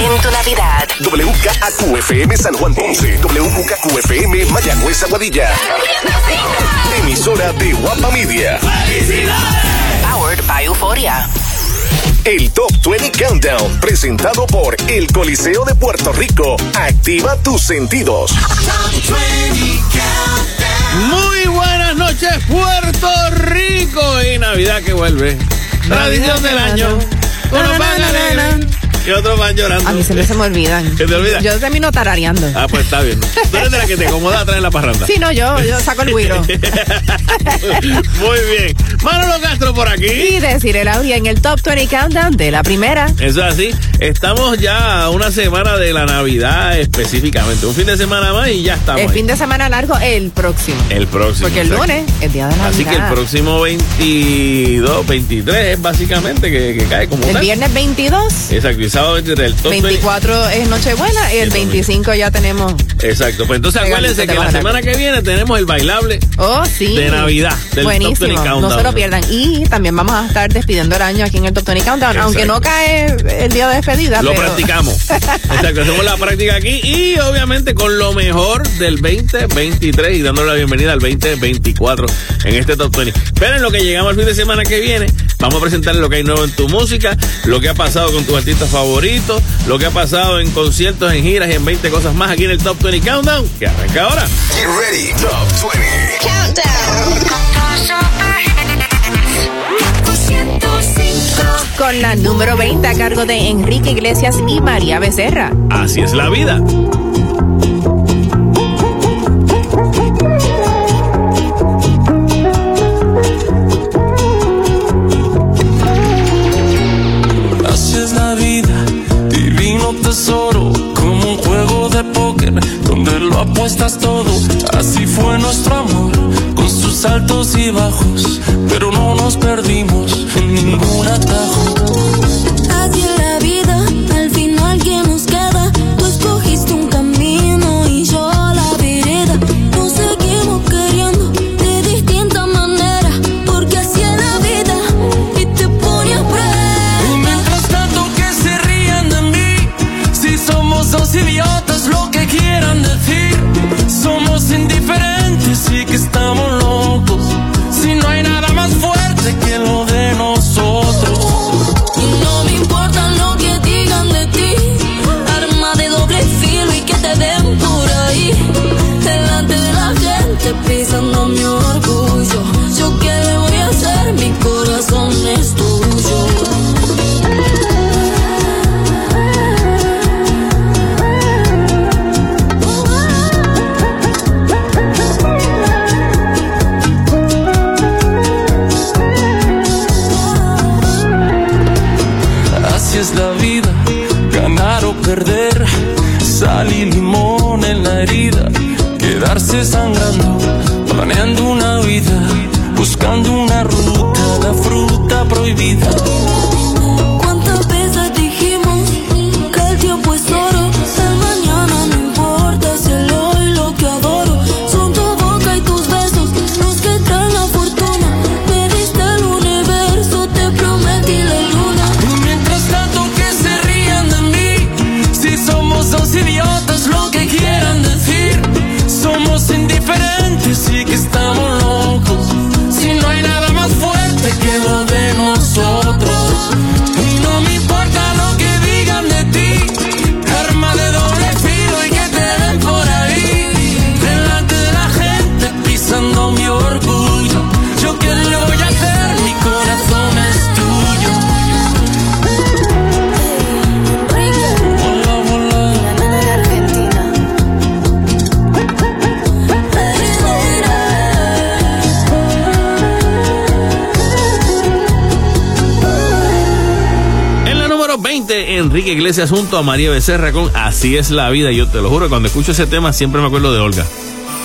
en tu Navidad. WKAQFM San Juan Ponce, WKQFM Mayagüez Aguadilla. Emisora de Guapa Media. Powered by Euphoria. El Top 20 Countdown, presentado por el Coliseo de Puerto Rico. Activa tus sentidos. Muy buenas noches, Puerto Rico. Y Navidad que vuelve. Tradición del año. Y otros van llorando. A mí siempre se me olvidan. ¿Se te olvida? Yo termino tarareando. Ah, pues está bien. Tú eres de la que te acomoda atrás en la parranda. Sí, no, yo, yo saco el güiro. Muy bien. Manolo Castro por aquí. Y decir el audio en el Top 20 Countdown de la primera. Eso es así. Estamos ya a una semana de la Navidad específicamente. Un fin de semana más y ya estamos. El ahí. fin de semana largo, el próximo. El próximo. Porque el lunes es día de Navidad. Así que el próximo 22, 23 es básicamente que, que cae como El tal. viernes 22, Exacto, sábado 23. El top 20. 24 es Nochebuena y el El domingo. 25 ya tenemos. Exacto, pues entonces acuérdense de que la semana que viene tenemos el bailable Oh, sí. de Navidad del Top 20 Buenísimo. Countdown. No se lo pierdan. Y también vamos a estar despidiendo el año aquí en el Top 20 Countdown. Exacto. Aunque no cae el día de despedida. Lo pero- practicamos. Exacto, hacemos la práctica aquí y obviamente con lo mejor del 2023 y dándole la bienvenida al 2024 en este Top 20. Pero en lo que llegamos al fin de semana que viene, vamos a presentar lo que hay nuevo en tu música, lo que ha pasado con tus artistas favoritos, lo que ha pasado en conciertos, en giras y en 20 cosas más aquí en el Top 20 Countdown, que arranca ahora. Get ready, Top 20. Con la número 20 a cargo de Enrique Iglesias y María Becerra. Así es la vida. Como un juego de póker donde lo apuestas todo. Así fue nuestro amor, con sus altos y bajos, pero no nos perdimos en ningún atajo. Quedarse sangrando, planeando una vida, buscando una ruta, la fruta prohibida. Iglesias junto a María Becerra con Así es la vida. Yo te lo juro, cuando escucho ese tema siempre me acuerdo de Olga.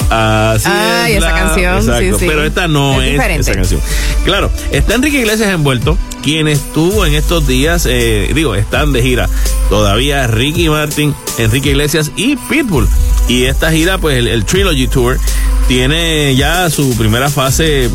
Así es esa la- canción, sí, Exacto, sí. pero esta no Es esa canción. Claro, está Enrique Iglesias envuelto, quien estuvo en estos días, eh, digo, están de gira todavía Ricky Martin, Enrique Iglesias y Pitbull. Y esta gira, pues el, el Trilogy Tour, tiene ya su primera fase,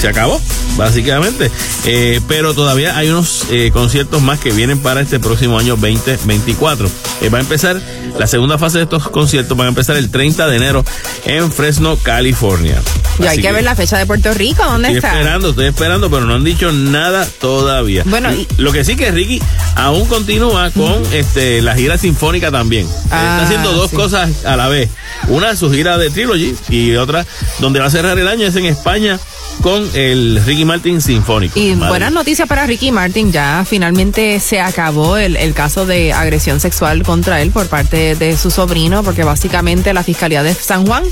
se acabó, básicamente. Eh, pero todavía hay unos eh, conciertos más que vienen para este próximo año 2024. Eh, va a empezar la segunda fase de estos conciertos, van a empezar el 30 de enero en Fresno, California. Y hay que ver la fecha de Puerto Rico, ¿dónde Estoy está? esperando, estoy esperando, pero no han dicho nada todavía. Bueno, y- lo que sí que Ricky aún continúa con este la gira sinfónica también. Eh, Ah, Está haciendo dos sí. cosas a la vez. Una su gira de Trilogy y otra donde va a cerrar el año es en España con el Ricky Martin Sinfónico. Y buenas noticias para Ricky Martin, ya finalmente se acabó el, el caso de agresión sexual contra él por parte de su sobrino, porque básicamente la Fiscalía de San Juan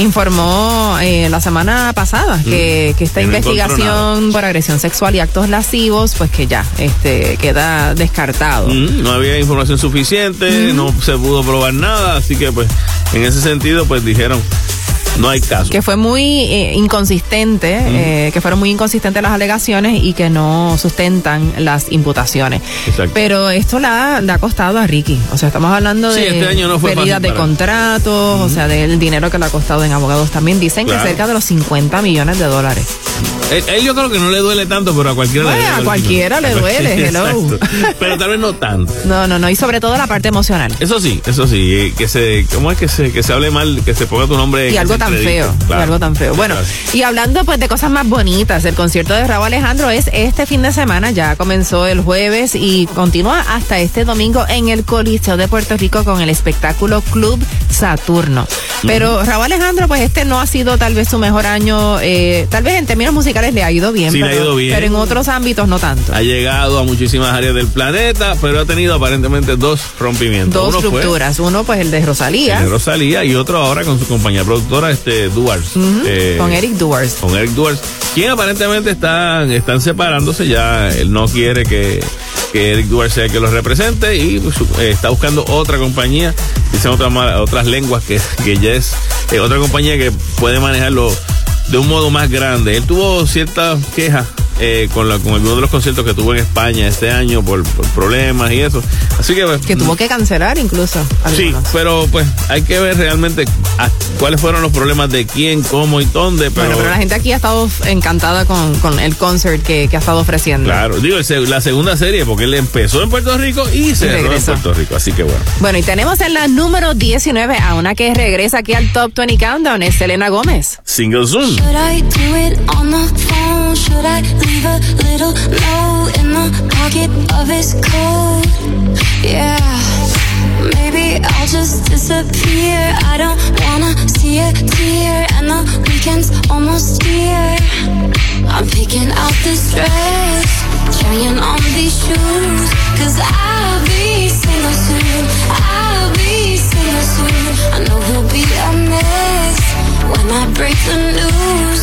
informó eh, la semana pasada que, que esta que no encontró investigación por agresión sexual y actos lascivos, pues que ya este queda descartado. Mm, no había información suficiente, no se pudo probar nada, así que pues en ese sentido pues dijeron no hay caso. que fue muy eh, inconsistente, eh, que fueron muy inconsistentes las alegaciones y que no sustentan las imputaciones. Exacto. Pero esto le ha, le ha costado a Ricky. O sea, estamos hablando Sí, de este año no fue pérdidas de contratos, o sea, del dinero que le ha costado en abogados también. Dicen Claro. que cerca de los 50 millones de dólares. Él, él yo creo que no le duele tanto, pero a cualquiera le duele. a cualquiera le duele, hello. Pero tal vez no tanto. No, no, no. Y sobre todo la parte emocional. Eso sí, eso sí, eh, que se, ¿cómo es que se, que se hable mal, que se ponga tu nombre? Y algo se tan feo. Claro. algo tan feo. Bueno, y hablando pues de cosas más bonitas, el concierto de Raúl Alejandro es este fin de semana, ya comenzó el jueves y continúa hasta este domingo en el Coliseo de Puerto Rico con el espectáculo Club Saturno. Pero Raúl Alejandro, pues este no ha sido tal vez su mejor año, eh, tal vez en términos musicales le ha ido bien, Sí, le ha pero, ido bien. pero en otros ámbitos no tanto. Ha llegado a muchísimas áreas del planeta, pero ha tenido aparentemente dos rompimientos. Dos Uno fue rupturas, uno pues el de Rosalía, el de Rosalía y otro ahora con su compañía productora, este Duars. eh, con Eric Duars. con Eric Duars, quien aparentemente están, están separándose, ya él no quiere que, que Eric Duars sea el que los represente y pues, eh, está buscando otra compañía, dicen otras, otras lenguas que, que ya es eh, otra compañía que puede manejarlo de un modo más grande. Él tuvo ciertas quejas eh, con, la, con algunos de los conciertos que tuvo en España este año por, por problemas y eso. Así que pues, Que tuvo que cancelar incluso. Sí, pero pues hay que ver realmente a- cuáles fueron los problemas de quién, cómo y dónde. Pero, Bueno, pero la gente aquí ha estado encantada con, con el concert que, que ha estado ofreciendo. Claro, digo, la segunda serie, porque él empezó en Puerto Rico y cerró en regresó. Puerto Rico, así que bueno. Bueno, y tenemos en la número 19 a una que regresa aquí al Top 20 Countdown, es Selena Gómez. Single Zoom. Should I leave a little note in the pocket of his coat? Yeah. Maybe I'll just disappear. I don't wanna see a tear, and the weekend's almost here. I'm picking out this dress, trying on these shoes, cause I'll be single soon. I'll be single soon. I know he'll be a mess when I break the news,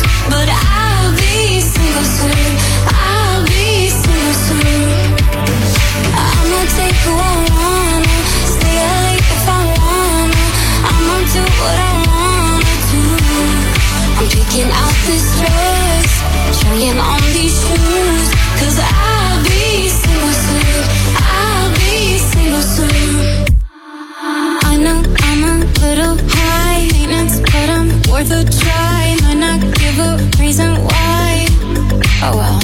worth a try. Might not give a reason why. Oh well.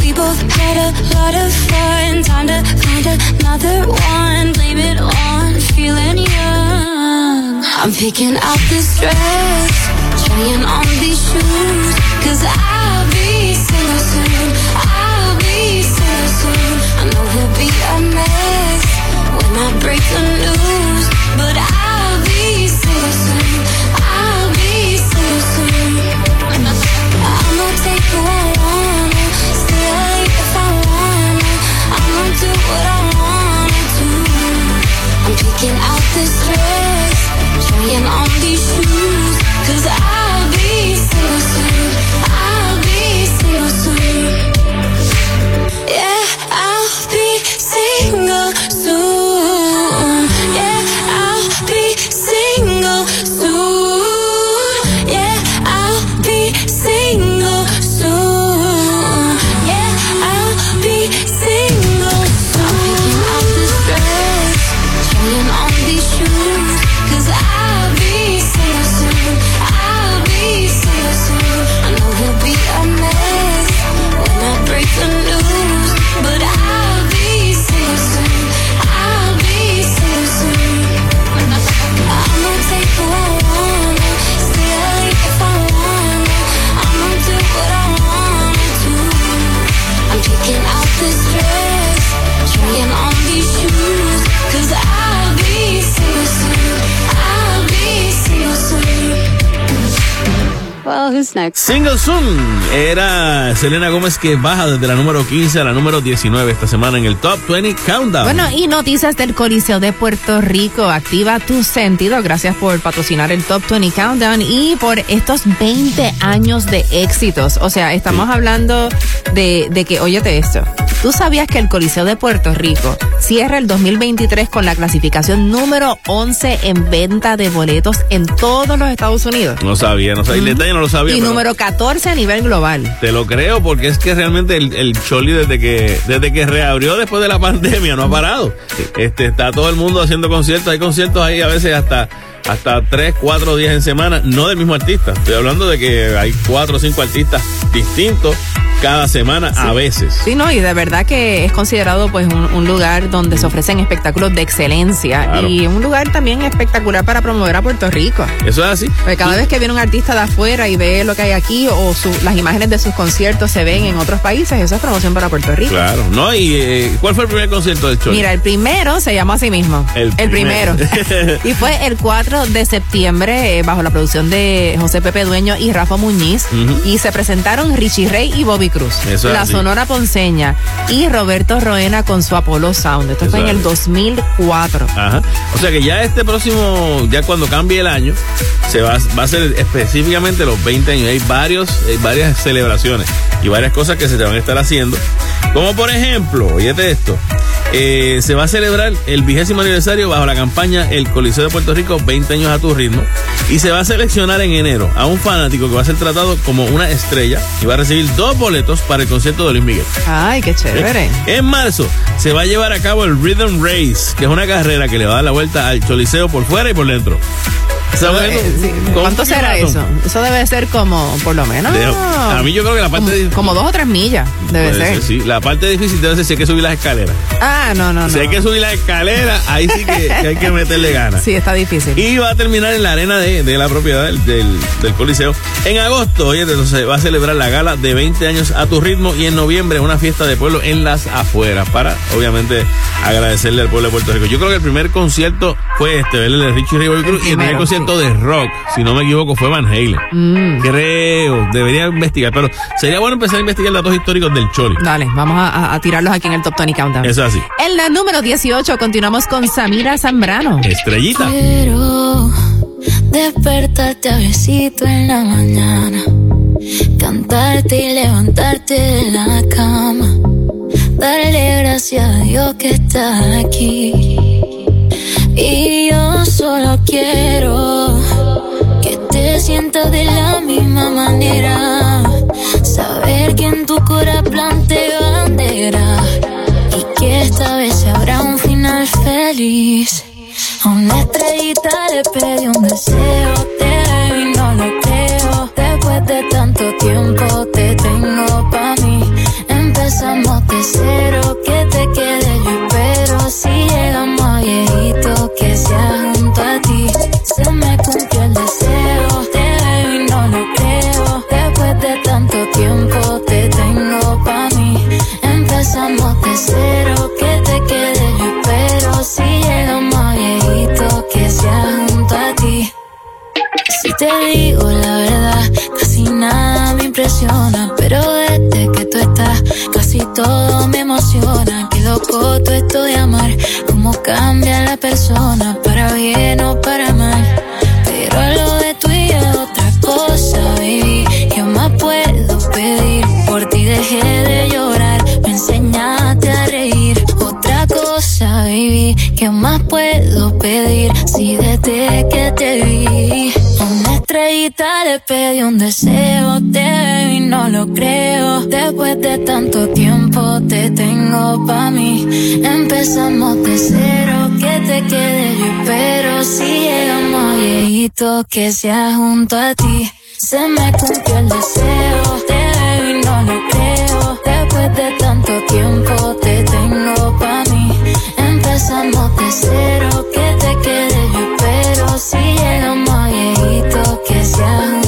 We both had a lot of fun. Time to find another one. Blame it on feeling young. I'm picking out this dress, trying on these shoes. Cause I'll be single soon. I'll be single soon. I know he'll be a mess when I break the news. But I'll picking out this dress, trying on these shoes, cause I'll Single Soon era Selena Gómez que baja desde la número 15 a la número 19 esta semana en el Top 20 Countdown. Bueno, y noticias del Coliseo de Puerto Rico. Activa tu sentido. Gracias por patrocinar el Top 20 Countdown y por estos 20 años de éxitos. O sea, estamos hablando de, de que, óyete esto. ¿Tú sabías que el Coliseo de Puerto Rico cierra el 2023 con la clasificación número 11 en venta de boletos en todos los Estados Unidos? no sabía, no sabía. El detalle no lo sabía. Y número 14 a nivel global. Te lo creo porque es que realmente el, el Choli desde que desde que reabrió después de la pandemia no ha parado. Este está todo el mundo haciendo conciertos, hay conciertos ahí a veces hasta hasta tres, cuatro días en semana, no del mismo artista. Estoy hablando de que hay cuatro o cinco artistas distintos cada semana a veces. Sí, no, y de verdad que es considerado pues un, un lugar donde se ofrecen espectáculos de excelencia Claro. y un lugar también espectacular para promover a Puerto Rico. Eso es así. Porque cada vez que viene un artista de afuera y ve lo que hay aquí o su- las imágenes de sus conciertos se ven en otros países, eso es promoción para Puerto Rico. Claro, ¿no? ¿Y eh, cuál fue el primer concierto del Choli? Mira, el primero se llamó así mismo. El primero. primero. y fue el 4 de septiembre eh, bajo la producción de José Pepe Dueño y Rafa Muñiz. Y se presentaron Richie Rey y Bobby Cruz. Eso es la así. Sonora Ponceña y Roberto Roena con su Apollo Sound. Esto Eso fue en el así. 2004. Ajá. O sea que ya este próximo, ya cuando cambie el año, se va, va a ser específicamente los 20 años. Hay varios, hay varias celebraciones y varias cosas que se te van a estar haciendo. Como por ejemplo, oíete esto, eh, se va a celebrar el vigésimo aniversario bajo la campaña El Coliseo de Puerto Rico 20 años a tu ritmo y se va a seleccionar en enero a un fanático que va a ser tratado como una estrella y va a recibir dos boletos para el concierto de Luis Miguel. Ay, qué chévere. En marzo se va a llevar a cabo el Rhythm Race, que es una carrera que le va a dar la vuelta al choliseo por fuera y por dentro. Eh, sí. ¿Cuánto será eso? Eso debe ser como, por lo menos. A mí yo creo que la parte como, de- como dos o tres millas, debe ser, sí. La parte difícil debe ser si hay que subir las escaleras. Ah, no, no, no. Si hay que subir las escaleras, ahí sí que, que hay que meterle ganas. Sí, está difícil. Y va a terminar en la arena de, de la propiedad del, del, del Coliseo. En agosto, oye, entonces va a celebrar la gala de 20 años a tu ritmo y en noviembre una fiesta de pueblo en las afueras para, obviamente, agradecerle al pueblo de Puerto Rico. Yo creo que el primer concierto fue este, el de Richie Ray Bobby Cruz, y el primer concierto de rock, si no me equivoco, fue Van Halen. Mm. Creo, debería investigar, pero sería bueno empezar a investigar datos históricos del Choli. Dale, vamos a, a- tirarlos aquí en el Top 20 Countdown. Eso es así. En la número 18 continuamos con Samira Zambrano. Estrellita. Quiero despertarte a besito en la mañana, cantarte y levantarte de la cama, darle gracias a Dios que estás aquí. Y yo solo quiero que te sientas de la misma manera, saber que en tu corazón planté bandera esta vez habrá un final feliz. A una estrellita le pedí un deseo, te veo y no lo creo. Después de tanto tiempo te tengo pa' mí. Empezamos de cero, que te quede yo espero. Si llegamos a viejito, que sea junto a ti. Se me cumplió el deseo, te veo y no lo creo. Después de tanto tiempo te tengo pa' mí. Empezamos que te quede yo espero. Si llegamos a viejito, que sea junto a ti. Si te digo la verdad, casi nada me impresiona. Pero desde que tú estás, casi todo me emociona. Qué loco tú esto de amar, cómo cambia la persona, para bien o para pedir? Si desde que te vi, una estrellita le pedí un deseo. Te veo y no lo creo. Después de tanto tiempo te tengo pa' mí. Empezamos de cero, que te quede yo espero. Si llegamos viejito, que sea junto a ti. Se me cumplió el deseo, te veo y no lo creo. Después de tanto tiempo te. Empezamos de cero, que te quede yo espero. Si llegamos a viejito, que sea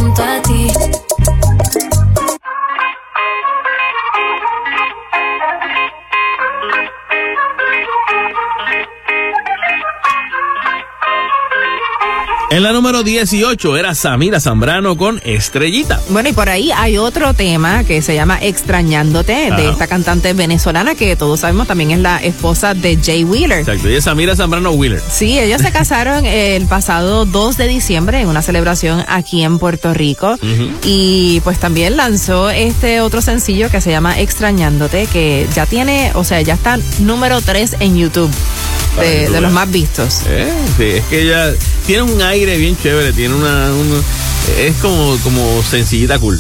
En la número 18 era Samira Zambrano con Estrellita. Bueno, y por ahí hay otro tema que se llama Extrañándote, de esta cantante venezolana que todos sabemos también es la esposa de Jay Wheeler. Exacto, y es Samira Zambrano Wheeler. Sí, ellos se casaron el pasado 2 de diciembre en una celebración aquí en Puerto Rico. Y pues también lanzó este otro sencillo que se llama Extrañándote, que ya tiene, o sea, ya está número 3 en YouTube. De, de los más vistos. Eh, sí, es que ella tiene un aire bien chévere, tiene una, una- es como, como sencillita cool.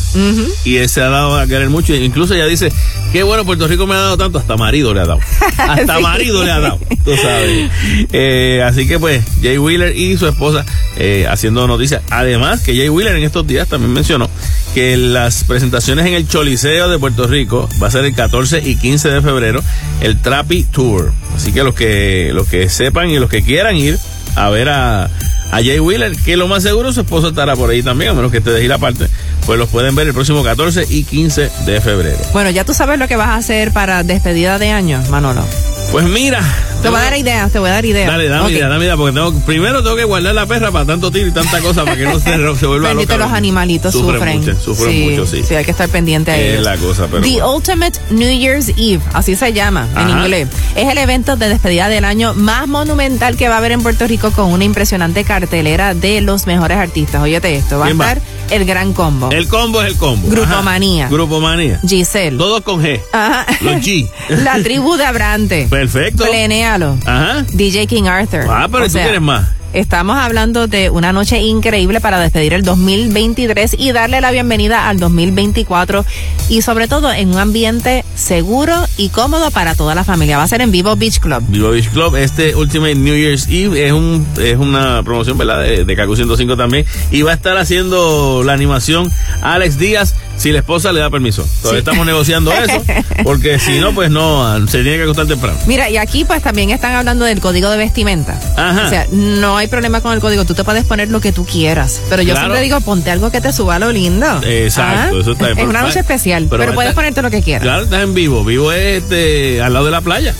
Y él se ha dado a querer mucho. Incluso ella dice, qué bueno, Puerto Rico me ha dado tanto, hasta marido le ha dado. Hasta Sí. marido le ha dado, tú sabes. Eh, así que pues, Jay Wheeler y su esposa eh, haciendo noticias. Además que Jay Wheeler en estos días también mencionó que las presentaciones en el Choliseo de Puerto Rico va a ser el 14 y 15 de febrero, el Trapi Tour. Así que los que, los que sepan y los que quieran ir a ver a, a Jay Wheeler, que lo más seguro su esposo estará por ahí también, a menos que esté de gira aparte, pues los pueden ver el próximo 14 y 15 de febrero. Bueno, ya tú sabes lo que vas a hacer para despedida de año, Manolo. Pues mira. Te voy a dar ideas, te voy a dar ideas. Dale, dame Ok. idea, dame idea, porque tengo, primero tengo que guardar la perra para tanto tiro y tanta cosa para que no se, se vuelva Bendito, loca. los animalitos sufren. mucho, sufren sí, mucho, sí. Sí, hay que estar pendiente a Es ellos. la cosa, pero The bueno. Ultimate New Year's Eve, así se llama en Ajá. inglés. Es el evento de despedida del año más monumental que va a haber en Puerto Rico con una impresionante cartelera de los mejores artistas. Óyete esto, va a ¿Quién va? El Gran Combo. El combo es el combo. Grupomanía. Ajá. Grupomanía. Giselle. Todos con G. Ajá. Los G. La tribu de Abrante. Perfecto. Plenéalo. Ajá. DJ King Arthur. Ah, pero O tú sea, quieres más. Estamos hablando de una noche increíble para despedir el 2023 y darle la bienvenida al 2024 y sobre todo en un ambiente seguro y cómodo para toda la familia. Va a ser en Vivo Beach Club. Vivo Beach Club, este Ultimate New Year's Eve es un es una promoción, ¿verdad? De, de Kaku 105 también. Y va a estar haciendo la animación Alex Díaz si la esposa le da permiso. Todavía Sí. estamos negociando eso, porque si no, pues no, se tiene que acostar temprano. Mira, y aquí pues también están hablando del código de vestimenta. Ajá. O sea, no hay problema con el código, tú te puedes poner lo que tú quieras, pero yo Claro. siempre digo, ponte algo que te suba lo lindo. Exacto, Ah, eso está bien. Es una noche especial, pero pero, puedes está- ponerte lo que quieras. Claro, estás en vivo. Vivo es este, al lado de la playa.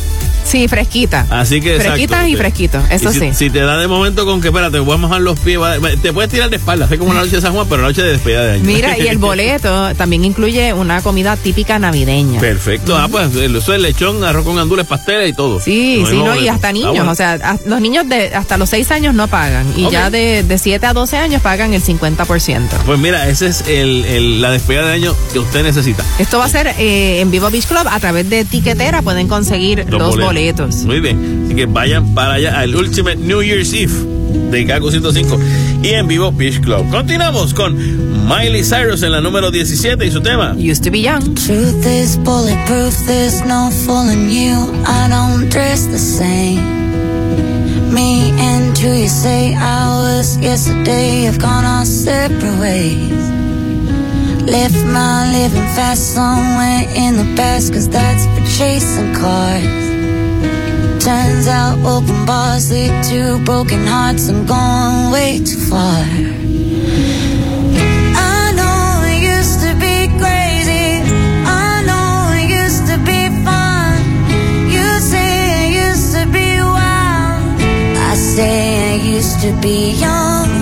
Sí, fresquita. Así que exacto, Fresquitas y te- fresquitos, eso y si, sí. Si te da de momento con que, espérate, voy a mojar los pies, va- te puedes tirar de espalda, hace como una noche de San Juan, pero una noche de despedida de año. Mira, y el boleto también incluye una comida típica navideña. Perfecto, ah, pues eso es lechón, arroz con gandules, pasteles y todo. Sí, Lo sí, no, y hasta Ah, niños, bueno. o sea, a- los niños de hasta los 6 años no pagan y ya de, de 7 a 12 años pagan el 50%. Pues mira, esa es el, el- la despedida de año que usted necesita. Esto va a ser eh, en Vivo Beach Club a través de Tiquetera, pueden conseguir los, boletos. Muy bien. Así que vayan para allá al Ultimate New Year's Eve de Kaku 105 y en vivo Beach Club. Continuamos con Miley Cyrus en la número 17 y su tema. Used to be young. Truth is bulletproof, there's no fooling you. I don't dress the same. Me and who you say I was yesterday have gone our separate ways. Left my living fast somewhere in the past, cause that's for chasing cars. Turns out open bars lead to broken hearts. I'm going way too far. I know used to be crazy. I know used to be fun. You say used to be wild. I say I used to be young.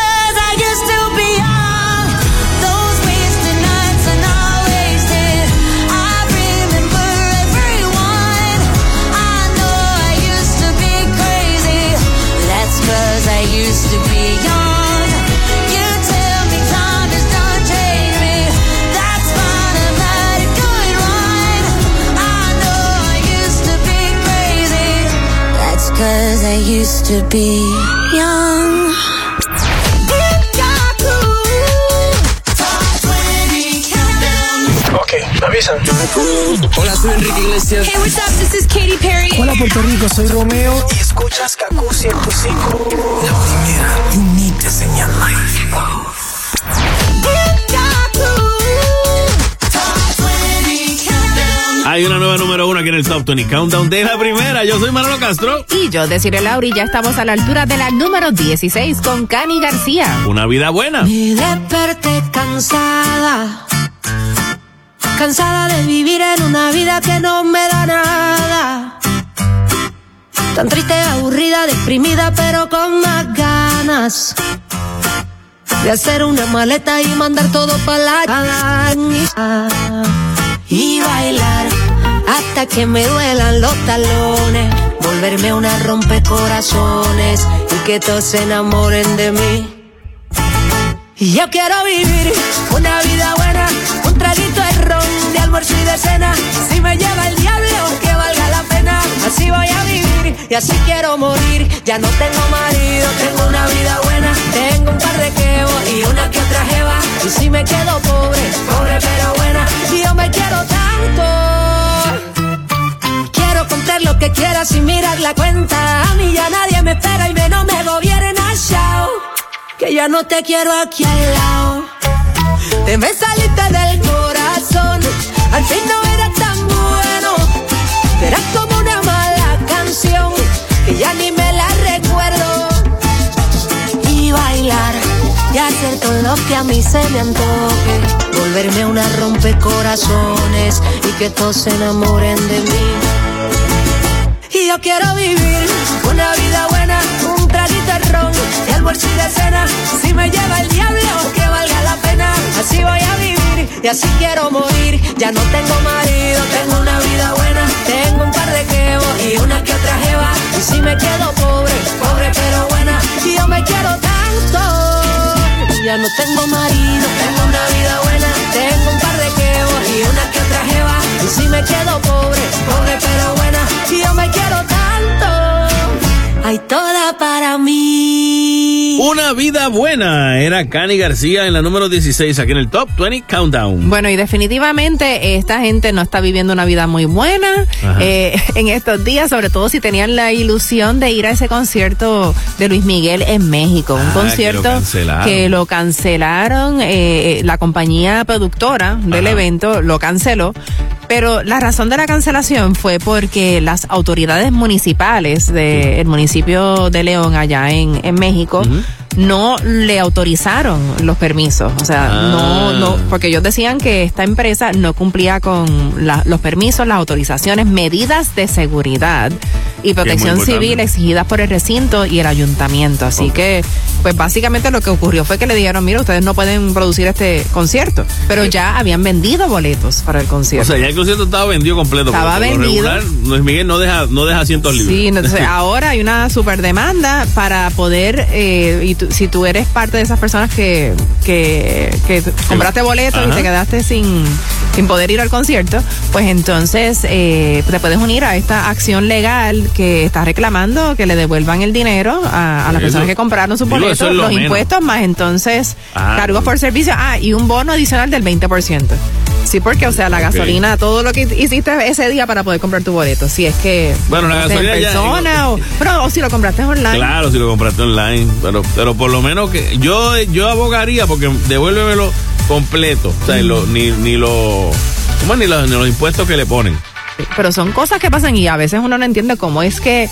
cause I used to be young. Ok, me avisan. Hola, soy Enrique Iglesias. Hey, what's up? This is Katy Perry. Hola, Puerto Rico, soy Romeo. Y escuchas Kaku 105. La primera, unique señal Hay una nueva número uno aquí en el Top 20 Countdown de la primera. Yo soy Manolo Castro. Y yo, decirle Lauri, ya estamos a la altura de la número 16 con Cani García. Una vida buena. Me desperté cansada, cansada de vivir en una vida que no me da nada. Tan triste, aburrida, deprimida, pero con más ganas de hacer una maleta y mandar todo para la y bailar que me duelan los talones, volverme una rompecorazones y que todos se enamoren de mí. Y Yo quiero vivir una vida buena, un traguito de ron, de almuerzo y de cena. Si me lleva el diablo, que valga la pena. Así voy a vivir y así quiero morir. Ya no tengo marido, tengo una vida buena. Tengo un par de quebos y una que otra jeva. Y si me quedo pobre, pobre pero buena. Y yo me quiero tanto. Comprar lo que quiera sin mirar la cuenta. A mí ya nadie me espera y menos me gobierna. Chao que ya no te quiero aquí al lado. Te me saliste del corazón, al fin no era tan bueno. Eras como una mala canción, que ya ni me la recuerdo. Y bailar, y hacer todo lo que a mí se me antoje. Volverme una rompecorazones y que todos se enamoren de mí. Y yo quiero vivir una vida buena, un traguito de ron, de almuerzo y de cena. Si me lleva el diablo, que valga la pena. Así voy a vivir y así quiero morir. Ya no tengo marido, tengo una vida buena. Tengo un par de quebos y una que otra jeva. Y si me quedo pobre, pobre pero buena. Y yo me quiero tanto. Ya no tengo marido, tengo una vida buena. Tengo un par de quebos y una que. Y si me quedo pobre, pobre pero buena. Y yo me quiero tanto. Hay toda para mí. Una vida buena. Era Cani García en la número 16 aquí en el Top 20 Countdown. Bueno, y definitivamente esta gente no está viviendo una vida muy buena eh, en estos días, sobre todo si tenían la ilusión de ir a ese concierto de Luis Miguel en México. Un Ah, que lo concierto cancelaron. que lo cancelaron, eh, eh, la compañía productora del Ajá. evento lo canceló. Pero la razón de la cancelación fue porque las autoridades municipales del municipio de León, allá en, en México, no le autorizaron los permisos. O sea, Ah. no, no, porque ellos decían que esta empresa no cumplía con la- los permisos, las autorizaciones, medidas de seguridad y protección civil exigidas por el recinto y el ayuntamiento. Así que, pues básicamente lo que ocurrió fue que le dijeron, mira, ustedes no pueden producir este concierto, pero ya habían vendido boletos para el O concierto. sea, ya el concierto estaba vendido completo. Estaba vendido. regular, Luis Miguel no deja, no deja asientos libres. Sí, entonces ahora hay una super demanda para poder, eh, y tú- si tú eres parte de esas personas que, que, que compraste boletos y te quedaste sin, sin poder ir al concierto, pues entonces eh, te puedes unir a esta acción legal que está reclamando que le devuelvan el dinero a, a las personas que compraron sus boletos, eso es lo los menos. impuestos más entonces Ah, cargos por servicio, ah, y un bono adicional del 20%. Sí, porque, o sea, la gasolina, todo lo que hiciste ese día para poder comprar tu boleto, si es que Bueno, la gasolina en ya- persona o, pero, o si lo compraste online. Claro, si lo compraste online, pero, pero por lo menos que yo, yo abogaría porque devuélvemelo completo, o sea, lo- ni, ni lo, ni los, ni los impuestos que le ponen. Pero son cosas que pasan y a veces uno no entiende cómo es que,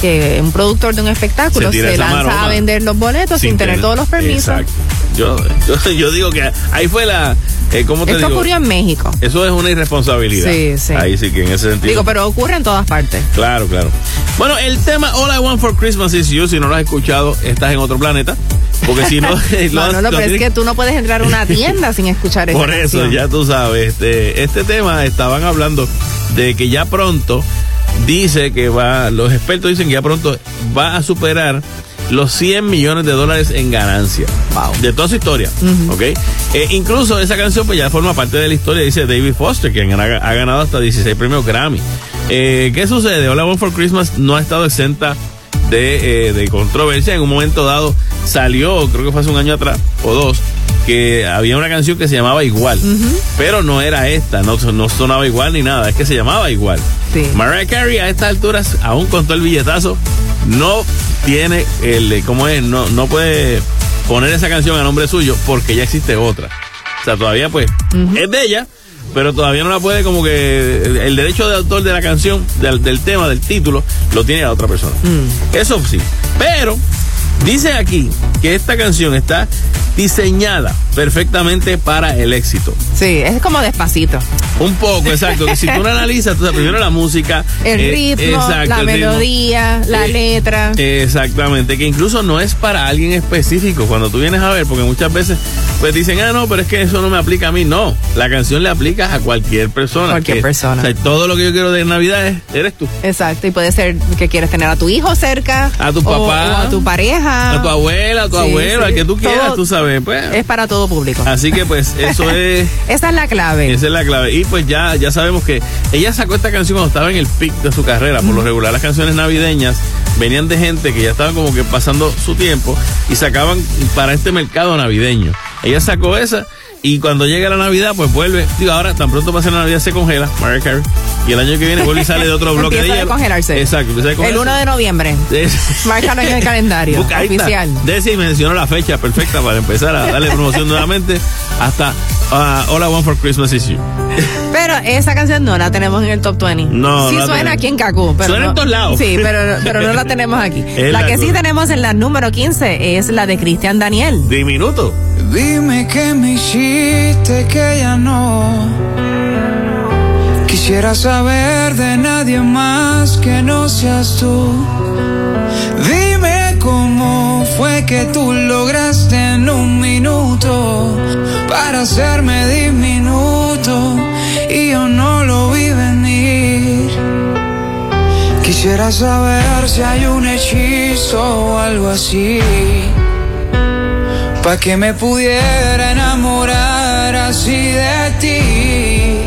que un productor de un espectáculo Se lanza maroma. a vender los boletos sin, tener todos los permisos. Exacto. Yo, yo, yo digo que ahí fue la, eh, ¿cómo te Esto digo? ocurrió en México. Eso es una irresponsabilidad. Sí, sí. Ahí sí que en ese sentido. Digo, pero ocurre en todas partes. Claro, claro. Bueno, el tema All I Want for Christmas is You, si no lo has escuchado, estás en otro planeta. Porque si no, No, no, no, pero es que tú no puedes entrar a una tienda sin escuchar esa Por eso, canción. ya tú sabes, este, este tema estaban hablando de que ya pronto dice que va, los expertos dicen que ya pronto va a superar los 100 millones de dólares en ganancia Wow. de toda su historia, ¿ok? Eh, incluso esa canción pues ya forma parte de la historia, dice David Foster, quien ha, ha ganado hasta 16 premios Grammy. Eh, ¿Qué sucede? All I Want for Christmas no ha estado exenta de, eh, de controversia. En un momento dado salió, creo que fue hace un año atrás o dos, que había una canción que se llamaba igual, pero no era esta, no, no sonaba igual ni nada, es que se llamaba igual. Sí. Mariah Carey a estas alturas, aún con todo el billetazo, no tiene el, ¿cómo es? No, no puede poner esa canción a nombre suyo porque ya existe otra. O sea, todavía pues es de ella, pero todavía no la puede como que el derecho de autor de la canción, del, del tema, del título, lo tiene a otra persona. Eso sí. Pero dice aquí que esta canción está diseñada perfectamente para el éxito. Sí, es como despacito. Un poco, exacto. Que si tú lo analizas, tú sabes, primero la música, El eh, ritmo, exacto, la el ritmo. melodía, la Eh, letra. Exactamente, que incluso no es para alguien específico cuando tú vienes a ver, porque muchas veces pues dicen, ah, no, pero es que eso no me aplica a mí. No, la canción le aplica a cualquier persona. Cualquier que- persona. O sea, todo lo que yo quiero de Navidad es, eres tú. Exacto, y puede ser que quieres tener a tu hijo cerca. A tu papá. O, a tu pareja. A tu abuela, a tu Sí, abuelo, sí. al que tú quieras, Todo tú sabes. Pues. Es para todo público. Así que pues eso es... Esa es la clave. Esa es la clave. Y pues ya, ya sabemos que ella sacó esta canción cuando estaba en el pic de su carrera. Por lo regular, las canciones navideñas venían de gente que ya estaban como que pasando su tiempo y sacaban para este mercado navideño. Ella sacó esa y cuando llega la Navidad, pues vuelve. Digo, ahora tan pronto pasa la Navidad se congela, Mariah Carey. Y el año que viene vuelve y sale de otro bloque de a. Exacto, empieza a el descongelarse. 1 de noviembre. Márcalo en el calendario Busca, oficial. Desi mencionó la fecha perfecta para empezar a darle promoción nuevamente hasta uh, All I Want for Christmas is You. Pero esa canción no la tenemos en el top 20. No, Sí no suena aquí en Kaku. Pero Suena en todos lados. Sí, pero, pero no la tenemos aquí. La la que sí tenemos en la número 15 es la de Cristian Daniel. Diminuto. Dime que me hiciste que ya no Quisiera saber de nadie más que no seas tú. Dime cómo fue que tú lograste en un minuto Para hacerme diminuto y yo no lo vi venir. Quisiera saber si hay un hechizo o algo así Pa' que me pudiera enamorar así de ti.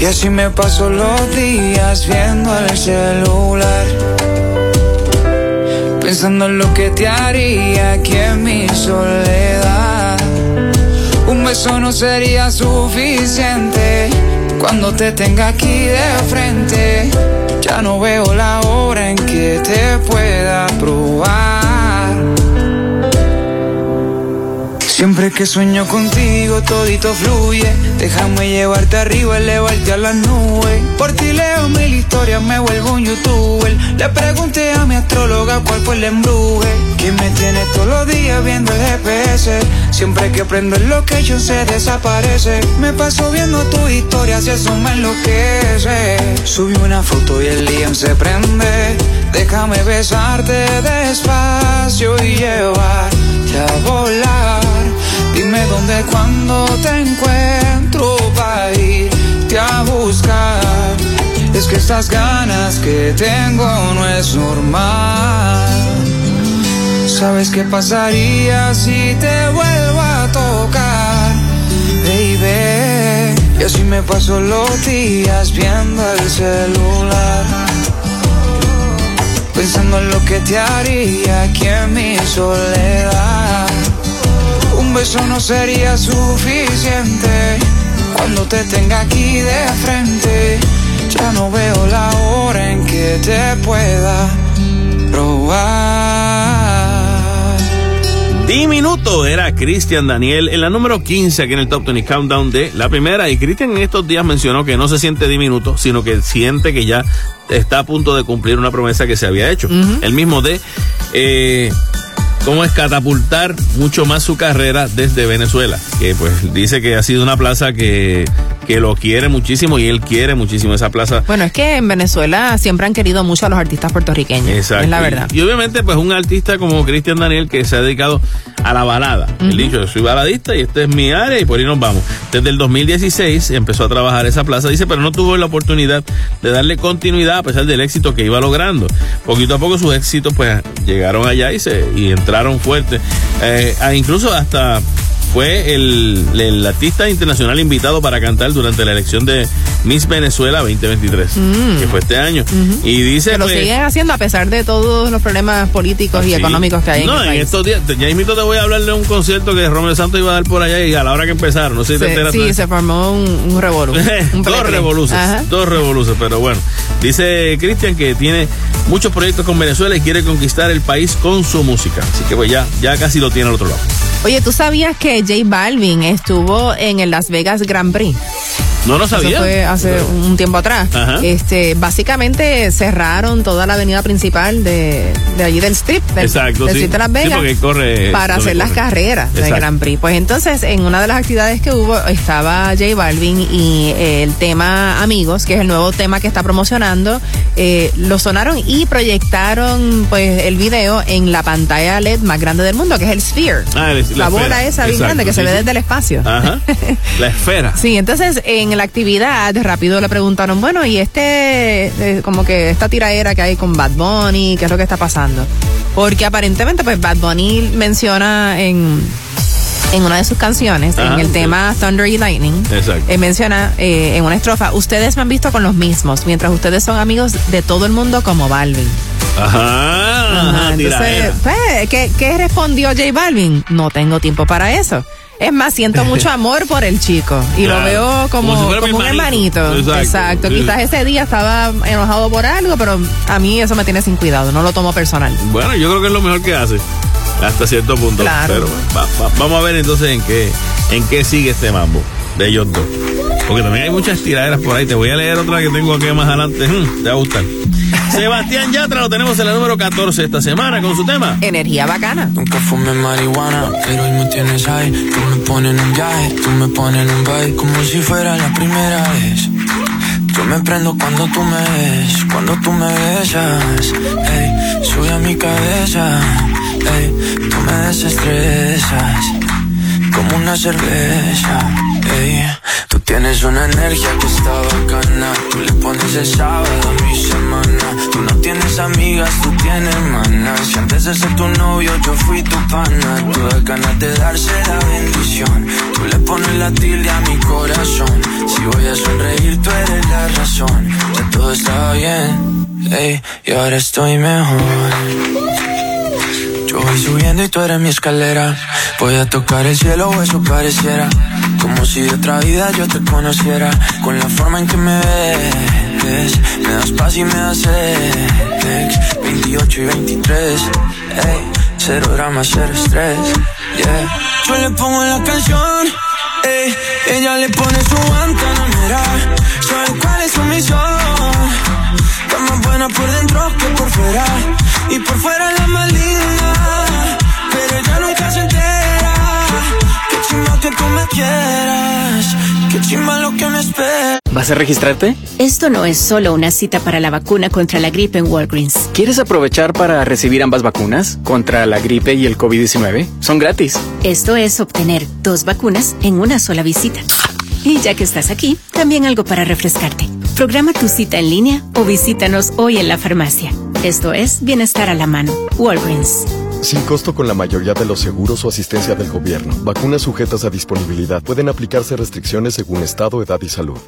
Y así me paso los días viendo el celular. Pensando en lo que te haría aquí en mi soledad. Un beso no sería suficiente cuando te tenga aquí de frente. Ya no veo la hora en que te pueda probar. Siempre que sueño contigo todito fluye. Déjame llevarte arriba, elevarte a las nubes Por ti leo mil historias, me vuelvo un youtuber. Le pregunté a mi astróloga cuál fue el embruje. Que me tiene todos los días viendo el GPS Siempre que prendo el location se desaparece. Me paso viendo tu historia si eso me enloquece. Subí una foto y el día se prende. Déjame besarte despacio y llevarte a volar Dime dónde, cuándo te encuentro para irte a buscar. Es que estas ganas que tengo no es normal. ¿Sabes qué pasaría si te vuelvo a tocar? Baby, y así me paso los días viendo el celular. Pensando en lo que te haría aquí en mi soledad. Un beso no sería suficiente cuando te tenga aquí de frente. Ya no veo la hora en que te pueda probar. Diminuto era Cristian Daniel en la número 15 aquí en el Top 20 Countdown de la primera. Y Cristian en estos días mencionó que no se siente diminuto, sino que siente que ya está a punto de cumplir una promesa que se había hecho. El mismo de eh, cómo es catapultar mucho más su carrera desde Venezuela. Que pues dice que ha sido una plaza que, que lo quiere muchísimo y él quiere muchísimo esa plaza. Bueno, es que en Venezuela siempre han querido mucho a los artistas puertorriqueños. Exacto. Es la verdad. Y, y obviamente, pues un artista como Cristian Daniel que se ha dedicado a la balada. Él dicho, yo soy baladista y esta es mi área y por ahí nos vamos. Desde el 2016 empezó a trabajar esa plaza, dice, pero no tuvo la oportunidad de darle continuidad a pesar del éxito que iba logrando. Poquito a poco sus éxitos pues llegaron allá y se y entraron fuerte. Eh, incluso hasta fue el, el artista internacional invitado para cantar durante la elección de Miss Venezuela 2023, que fue este año. Y dice Que lo pues, siguen haciendo a pesar de todos los problemas políticos y Sí. económicos que hay no, en el país. estos días, ya mismito te voy a hablar de un concierto que Romeo Santos iba a dar por allá y a la hora que empezaron, no sé si te enteras. sí, se formó un, un revolú. dos Ajá. dos revoluces, pero bueno. Dice Cristian que tiene muchos proyectos con Venezuela y quiere conquistar el país con su música. Así que pues ya, ya casi lo tiene al otro lado. Oye, ¿tú sabías que J Balvin estuvo en el Las Vegas Grand Prix? No lo Eso sabía. fue hace un tiempo atrás. Ajá. Este, básicamente cerraron toda la avenida principal de, de allí del strip, del, Exacto, del sí. strip de Las Vegas, corre para hacer las carreras del. Grand Prix. Pues entonces, en una de las actividades que hubo estaba J Balvin y eh, el tema Amigos, que es el nuevo tema que está promocionando, eh, lo sonaron y proyectaron pues el video en la pantalla LED más grande del mundo, que es el Sphere. Ah, el- la, bola esfera. esa bien grande que se ve desde el espacio. Ajá. La esfera. Sí, entonces en la actividad rápido le preguntaron, bueno, y este, eh, como que esta tiraera que hay con Bad Bunny, ¿qué es lo que está pasando? Porque aparentemente, pues Bad Bunny menciona en, en una de sus canciones, Ajá, en el sí. tema Thunder y Lightning, eh, menciona eh, en una estrofa, ustedes me han visto con los mismos, mientras ustedes son amigos de todo el mundo como Balvin. Ajá. Ajá, entonces, pues, ¿qué, ¿qué respondió J Balvin? No tengo tiempo para eso. Es más, siento mucho amor por el chico y Claro. lo veo como, Como si un hermanito. Exacto. Exacto. Sí. Quizás ese día estaba enojado por algo, pero a mí eso me tiene sin cuidado, no lo tomo personal. Bueno, yo creo que es lo mejor que hace. Hasta cierto punto. Claro. Pero va- va- vamos a ver entonces en qué, en qué sigue este mambo de ellos dos. Porque también hay muchas tiraderas por ahí. Te voy a leer otra que tengo aquí más adelante. Hmm, te va a gustar. Sebastián Yatra lo tenemos en la número 14 esta semana con su tema. Energía bacana. Nunca fumé marihuana, pero hoy me tienes ahí. Tú me pones en un viaje, tú me pones en un baile, como si fuera la primera vez. Yo me prendo cuando tú me ves, cuando tú me besas. Ey, sube a mi cabeza, ey, tú me desestresas, como una cerveza. Ey, tú tienes una energía que está bacana, tú le pones el sábado a mi semana. Tú no tienes amigas, tú tienes manas. Si antes de ser tu novio yo fui tu pana, tú das ganas de darse la bendición. Tú le pones la tilde a mi corazón. Si voy a sonreír, tú eres la razón. Ya todo está bien, ey, y ahora estoy mejor. Yo voy subiendo y tú eres mi escalera. Voy a tocar el cielo o eso pareciera. Como si de otra vida yo te conociera. Con la forma en que me ves. Me das paz y me das sex. 28 y 23. Ey, cero drama, cero estrés. Yeah. Yo le pongo la canción. Ey, ella le pone su guantanamera. ¿Sabe cuál es su misión? Está más buena por dentro que por fuera. Y por fuera la más linda. Pero ella tú me quieras. Qué chimba lo que me espera. ¿Vas a registrarte? Esto no es solo una cita para la vacuna contra la gripe en Walgreens. ¿Quieres aprovechar para recibir ambas vacunas contra la gripe y el COVID-19? Son gratis. Esto es obtener dos vacunas en una sola visita. Y ya que estás aquí, también algo para refrescarte. Programa tu cita en línea o visítanos hoy en la farmacia. Esto es Bienestar a la mano. Walgreens. Sin costo con la mayoría de los seguros o asistencia del gobierno. Vacunas sujetas a disponibilidad. Pueden aplicarse restricciones según estado, edad y salud.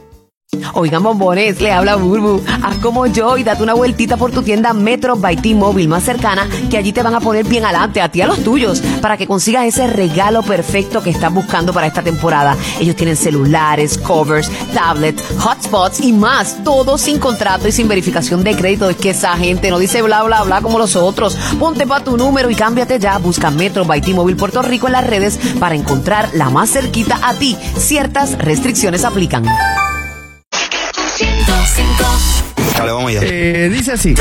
Oigan, bombones, le habla Burbu. Haz como yo y date una vueltita por tu tienda Metro by T-Mobile más cercana, que allí te van a poner bien adelante, a ti a los tuyos, para que consigas ese regalo perfecto que estás buscando para esta temporada. Ellos tienen celulares, covers, tablets, hotspots y más, todo sin contrato y sin verificación de crédito. Es que esa gente no dice bla, bla, bla como los otros. Ponte pa' tu número y cámbiate ya. Busca Metro by T-Mobile Puerto Rico en las redes para encontrar la más cerquita a ti. Ciertas restricciones aplican. Dale, vamos allá. Eh, dice así.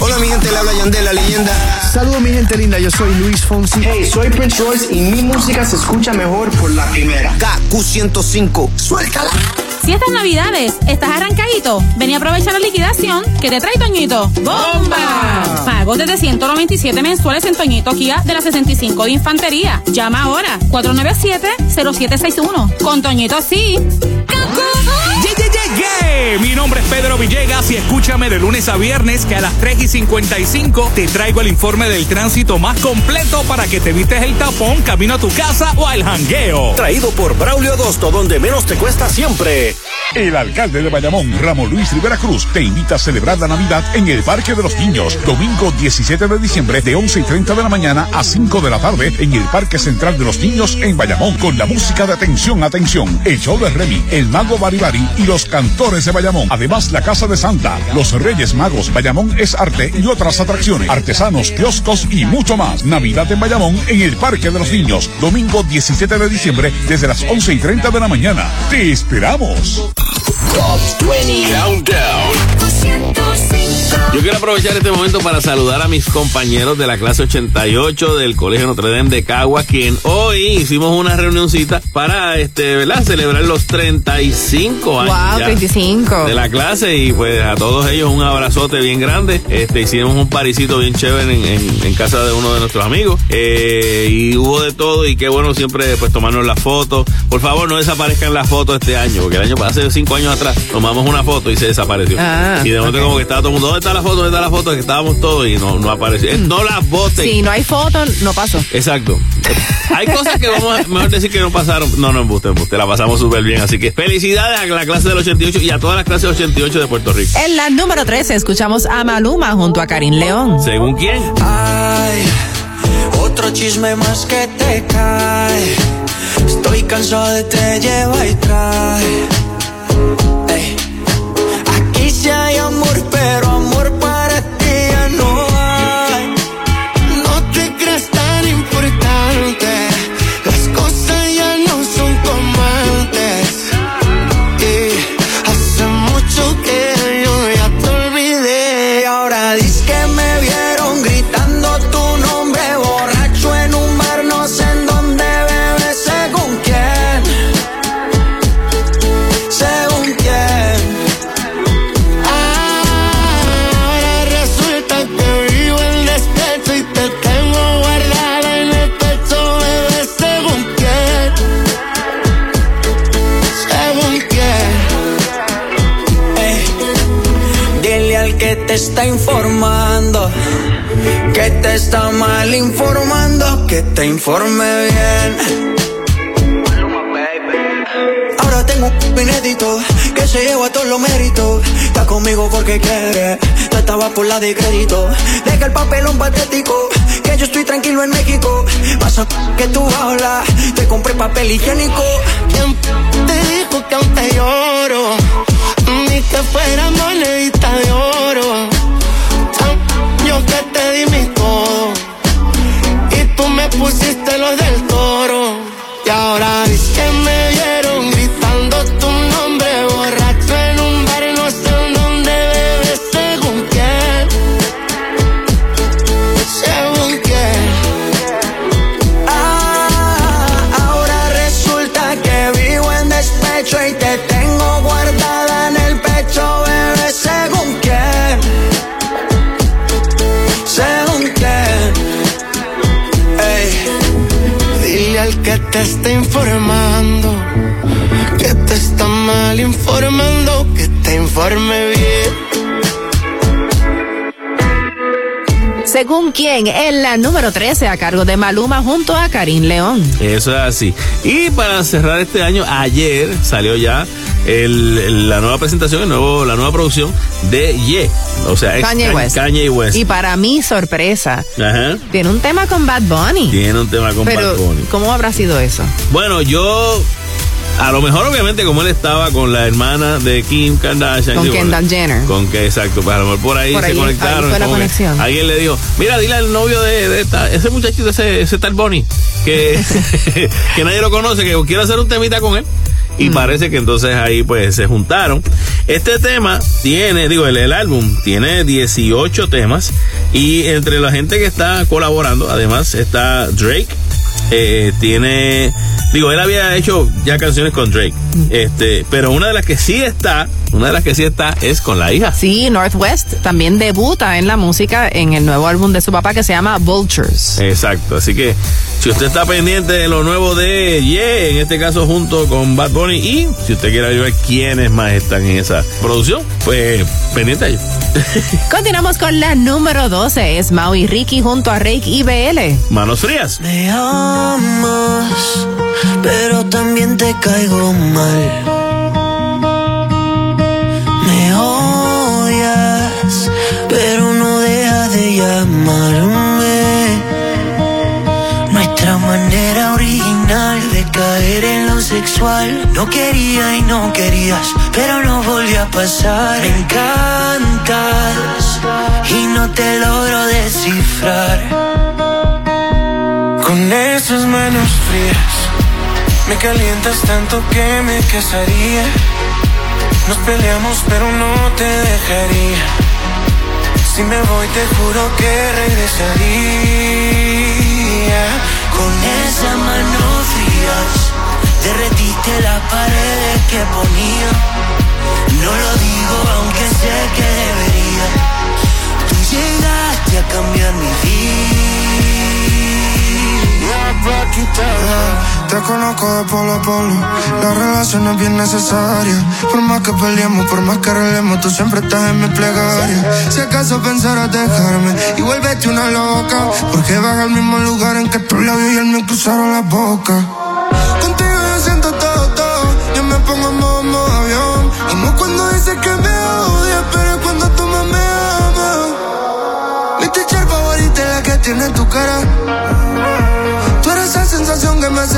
Hola, mi gente, le habla Yandel, la leyenda. Saludos mi gente linda, yo soy Luis Fonsi. Hey, soy Prince Royce y mi música se escucha mejor por la primera. KQ105. Suéltala. Si estas navidades estás arrancadito, ven y aprovecha la liquidación que te trae Toñito. ¡Bomba! Pagos desde 197 mensuales en Toñito Kia de la 65 de Infantería. Llama ahora 497-0761. Con Toñito sí. Mi nombre es Pedro Villegas y escúchame de lunes a viernes que a las 3 y 55 te traigo el informe del tránsito más completo para que te evites el tapón camino a tu casa o al jangueo. Traído por Braulio Agosto, donde menos te cuesta siempre. El alcalde de Bayamón, Ramón Luis Rivera Cruz, te invita a celebrar la Navidad en el Parque de los Niños, domingo 17 de diciembre de 11 y 30 de la mañana a 5 de la tarde en el Parque Central de los Niños en Bayamón, con la música de Atención, Atención, el show de Remy, el mago Baribari y los cantores de Bayamón. Además, la Casa de Santa, los Reyes Magos, Bayamón es arte y otras atracciones, artesanos, kioscos y mucho más. Navidad en Bayamón en el Parque de los Niños, domingo 17 de diciembre desde las 11 y 30 de la mañana. ¡Te esperamos! Top 20 Countdown. Yo quiero aprovechar este momento para saludar a mis compañeros de la clase 88 del Colegio Notre Dame de Cagua, quien hoy hicimos una reunioncita para, este, ¿verdad? Celebrar los 35 años. Wow, ya 35. De la clase y pues a todos ellos un abrazote bien grande. Este, hicimos un parisito bien chévere en, en- en casa de uno de nuestros amigos. Eh, y hubo de todo y qué bueno siempre pues tomarnos las fotos. Por favor, no desaparezcan las fotos este año, porque el año hace cinco años atrás tomamos una foto y se desapareció. Ah, y de momento como que estaba todo el mundo, ¿dónde está la foto? ¿Dónde está la foto? Que estábamos todos y no, no apareció. Eh, No las voten. Si no hay foto, no pasó. Exacto. Hay cosas que vamos a mejor decir que no pasaron. No, no, embuste, embuste. La pasamos súper bien. Así que felicidades a la clase del 88 y a todas las clases 88 de Puerto Rico. En la número 13 escuchamos a Maluma junto a Karim León. ¿Según quién? Ay, otro chisme más que te cae. Estoy cansado de te lleva y trae. Ey. Aquí sí hay amor, pero está informando que te está mal informando, que te informe bien. Ahora tengo un inédito que se lleva todos los méritos. Está conmigo porque quiere, tú estabas por la de crédito. Deja el papelón patético, que yo estoy tranquilo en México. Pasa que tú hablas, te compré papel higiénico. ¿Quién te dijo que aún te lloro? Que fuera monedita de oro. Yo que te di mi todo y tú me pusiste los del toro. Y ahora dices te está informando que te está mal informando, que te informe bien. Según quién, en la número 13 a cargo de Maluma junto a Karim León. Eso es así. Y para cerrar este año, ayer salió ya el- la nueva presentación, el nuevo, la nueva producción de Ye. O sea, Kanye West. Kanye West. Y para mi sorpresa, Ajá. tiene un tema con Bad Bunny. Tiene un tema con Pero, Bad Bunny. ¿cómo habrá sido eso? Bueno, yo. A lo mejor, obviamente, como él estaba con la hermana de Kim Kardashian. Con Kendall Jenner. Con que, exacto, pues a lo mejor por ahí Por se ahí- conectaron. ahí fue la como que conexión. Alguien le dijo, mira, dile al novio de, de esta- ese muchachito, ese, ese tal Bonnie, que, que nadie lo conoce, que quiero hacer un temita con él. Y parece que entonces ahí pues se juntaron. Este tema tiene, digo, el, el álbum tiene 18 temas y entre la gente que está colaborando, además está Drake, eh, tiene, digo, él había hecho ya canciones con Drake, este, pero una de las que sí está, una de las que sí está es con la hija. Sí, Northwest también debuta en la música en el nuevo álbum de su papá que se llama Vultures. Exacto, así que si usted está pendiente de lo nuevo de Ye, en este caso junto con Bad Bunny, y si usted quiere ver quiénes más están en esa producción, pues pendiente a ello. Continuamos con la número 12, es Mau y Ricky junto a Rake y BL. Manos frías. Pero también te caigo mal. Me odias, pero no dejas de llamarme. Nuestra manera original de caer en lo sexual. No quería y no querías, pero no volvió a pasar. Me encantas y no te logro descifrar. Con esas manos frías Me calientas tanto que me casaría. Nos peleamos pero no te dejaría. Si me voy te juro que regresaría. Con esas manos frías Derretiste las paredes que ponía. No lo digo aunque sé que debería. Tú llegaste a cambiar mi vida Te conozco de polo a polo. La relación es bien necesaria. Por más que peleemos, por más que arreglemos, tú siempre estás en mi plegaria. Si acaso pensaras dejarme y vuélvete una loca. Porque vas al mismo lugar en que tus labios y él me cruzaron la boca.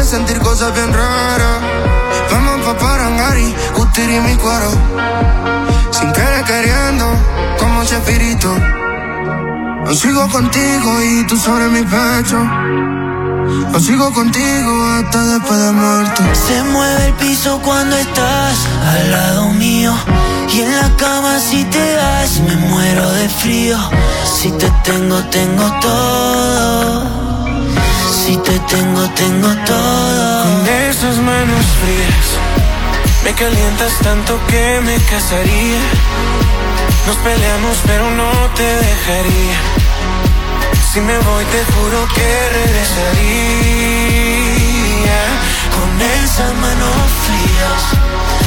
Sentir cosas bien raras. Vamos pa' Parangari, Utiri mi cuero. Sin querer queriendo, como Chespirito. Yo sigo contigo y tú sobre mi pecho. Yo sigo contigo hasta después de muerto. Se mueve el piso cuando estás al lado mío. Y en la cama si te das me muero de frío. Si te tengo, tengo todo. Si te tengo, tengo todo. Con esas manos frías. Me calientas tanto que me casaría. Nos peleamos, pero no te dejaría. Si me voy, te juro que regresaría. Con esas manos frías.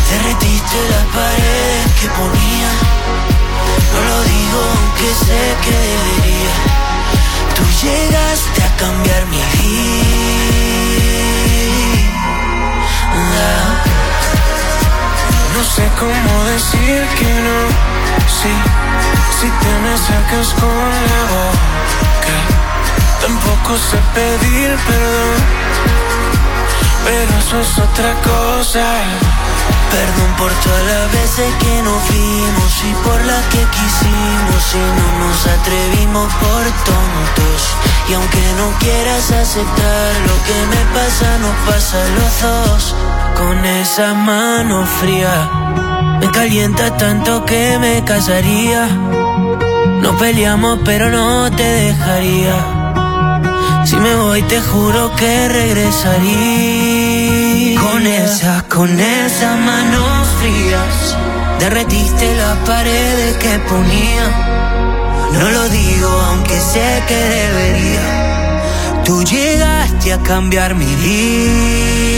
Derretiste las paredes que ponía. No lo digo aunque sé que debería. Tú llegaste a cambiar mi vida. No sé cómo decir que no. Sí, si te me sacas con la boca. Tampoco sé pedir perdón. Pero eso es otra cosa. Perdón por todas las veces que nos vimos y por las que quisimos y no nos atrevimos por tontos. Y aunque no quieras aceptar lo que me pasa, nos pasa a los dos. Con esa mano fría, me calienta tanto que me casaría. No peleamos, pero no te dejaría. Si me voy, te juro que regresaría. Con esas, con esas manos frías, derretiste las paredes que ponía. No lo digo, aunque sé que debería. Tú llegaste a cambiar mi vida.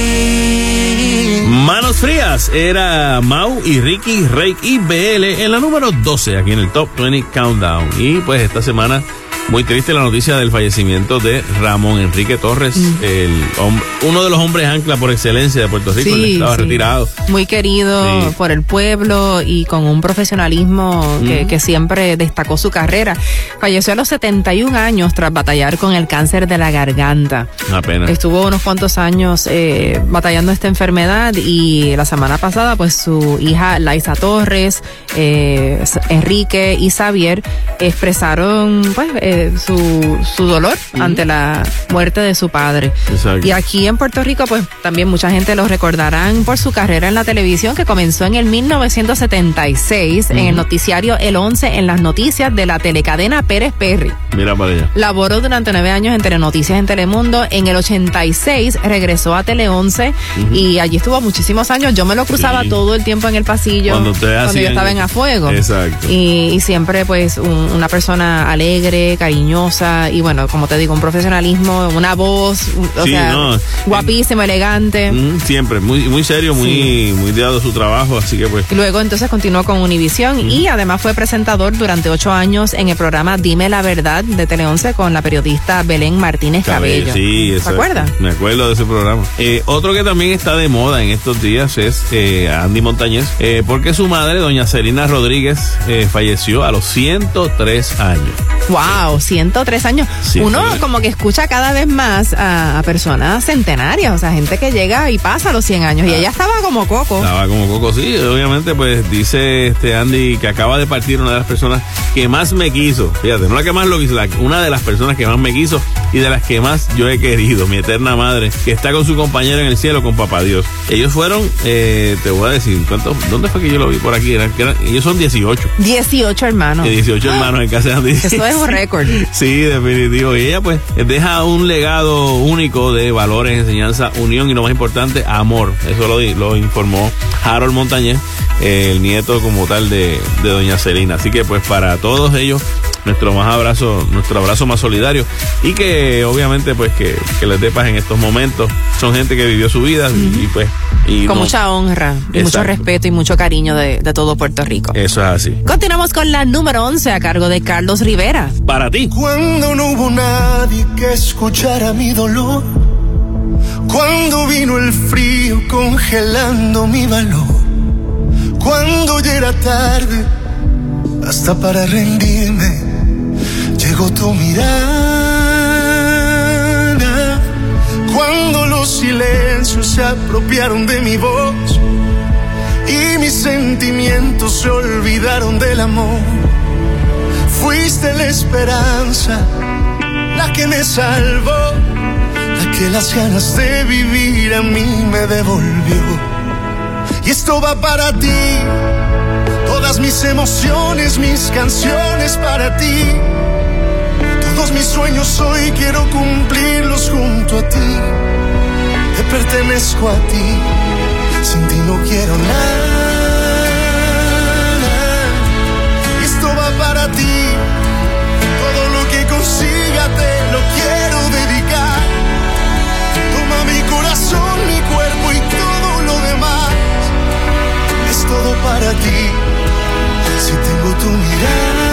Manos frías era Mau y Ricky, Rake y BL en la número 12 aquí en el Top 20 Countdown. Y pues esta semana muy triste la noticia del fallecimiento de Ramón Enrique Torres, el hombre, uno de los hombres ancla por excelencia de Puerto Rico, Sí, estaba sí. retirado. Muy querido Sí. por el pueblo y con un profesionalismo que, que siempre destacó su carrera. Falleció a los 71 años tras batallar con el cáncer de la garganta. Una pena. Estuvo unos cuantos años eh, batallando esta enfermedad y la semana pasada pues su hija Laisa Torres, eh, Enrique y Xavier expresaron pues eh, eh, su, su dolor ante la muerte de su padre. Exacto. Y aquí en Puerto Rico, pues también mucha gente lo recordarán por su carrera en la televisión que comenzó en el 1976 en el noticiario El 11 en las noticias de la telecadena Pérez Perry. Mira para allá. Laboró durante nueve años en Telenoticias en Telemundo. En el 86 regresó a Tele 11 y allí estuvo muchísimos años. Yo me lo cruzaba Sí. todo el tiempo en el pasillo Cuando cuando yo estaba en A Fuego. Exacto. Y, y siempre pues un- una persona alegre, cariñosa y bueno, como te digo, un profesionalismo, una voz, o Sí, sea, no. guapísimo, elegante. Mm, siempre, muy, muy serio, muy, muy dado su trabajo, así que pues. Luego entonces continuó con Univisión y además fue presentador durante ocho años en el programa Dime la Verdad de Tele 11 con la periodista Belén Martínez Cabello. Sí, ¿Se exacto. acuerda? Me acuerdo de ese programa. Eh, otro que también está de moda en estos días es eh, Andy Montañez, eh, porque su madre, doña Celina Rodríguez, eh, falleció a los 103 años. Wow, 103 años. Sí, Uno sí. como que escucha cada vez más a, a personas centenarias, o sea, gente que llega y pasa los 100 años. Y ella estaba como coco. Estaba como coco, sí, obviamente, pues dice este Andy que acaba de partir una de las personas que más me quiso. Fíjate, no la que más lo quiso, la- una de las personas que más me quiso y de las que más yo he querido, mi eterna madre, que está con su compañero en el cielo, con papá Dios. Ellos fueron, eh, te voy a decir, ¿cuántos? ¿dónde fue que yo lo vi por aquí? Eran- ellos son 18. 18 hermanos. De 18 hermanos en casa de Andy. Eso es un récord. Sí, definitivo. Y ella pues deja un legado único de valores, enseñanza, unión y lo más importante, amor. Eso lo, lo informó Harold Montañez, el nieto como tal de, de doña Celina. Así que pues para todos ellos, nuestro más abrazo, nuestro abrazo más solidario y que obviamente pues que, que les dé paz en estos momentos. Son gente que vivió su vida y, y, pues... Y Con no- mucha honra, y mucho respeto y mucho cariño de, de todo Puerto Rico. Eso es así. Continuamos con la número 11 a cargo de Carlos Rivera. Para ti. Cuando no hubo nadie que escuchara mi dolor. Cuando vino el frío congelando mi valor. Cuando ya era tarde, hasta para rendirme, llegó tu mirada. Cuando los silencios se apropiaron de mi voz y mis sentimientos se olvidaron del amor. Fuiste la esperanza, la que me salvó, la que las ganas de vivir a mí me devolvió. Y esto va para ti, todas mis emociones, mis canciones para ti. Todos mis sueños hoy quiero cumplirlos junto a ti. Te pertenezco a ti, sin ti no quiero nada. Esto va para ti, todo lo que consiga te lo quiero dedicar. Toma mi corazón, mi cuerpo y todo lo demás. Es todo para ti, si tengo tu mirada.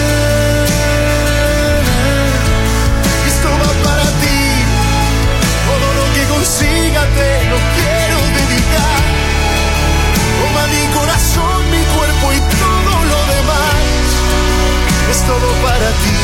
Lo que consiga te lo quiero dedicar. Toma mi corazón, mi cuerpo y todo lo demás. Es todo para ti,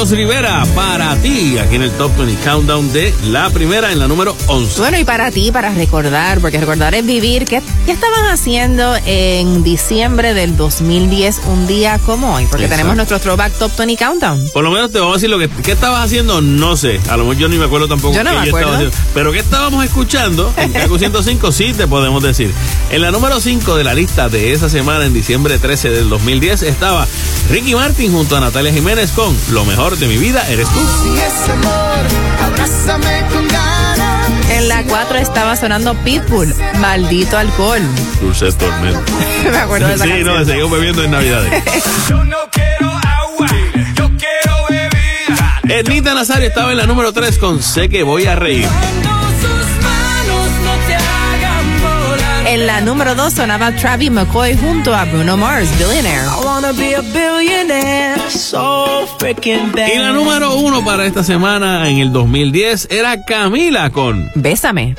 Carlos Rivera, para ti, aquí en el Top 20 Countdown de la primera en la número 11. Bueno, y para ti, para recordar, porque recordar es vivir, ¿qué, qué estaban haciendo en diciembre del 2010, un día como hoy? Porque Exacto. tenemos nuestro Throwback Top 20 Countdown. Por lo menos te vamos a decir lo que ¿qué estabas haciendo, no sé. A lo mejor yo ni me acuerdo tampoco Yo no qué me estaba acuerdo. haciendo. Pero ¿qué estábamos escuchando? En Kaku 105 sí te podemos decir. En la número 5 de la lista de esa semana, en diciembre 13 del 2010, estaba Ricky Martin junto a Natalia Jiménez con Lo mejor de mi vida eres tú. Si es amor, abrázame con. En la 4 estaba sonando Pitbull, Maldito Alcohol. Dulce tormento. me acuerdo de esa Sí, canción. no, seguimos bebiendo en Navidades. Yo no quiero agua, yo quiero bebida. Ednita Nazario estaba en la número 3 con Sé que voy a reír. La número 2 sonaba Travis McCoy junto a Bruno Mars, Billionaire. I wanna be a billionaire, so freaking bad. Y la número 1 para esta semana en el 2010 era Camila con Bésame.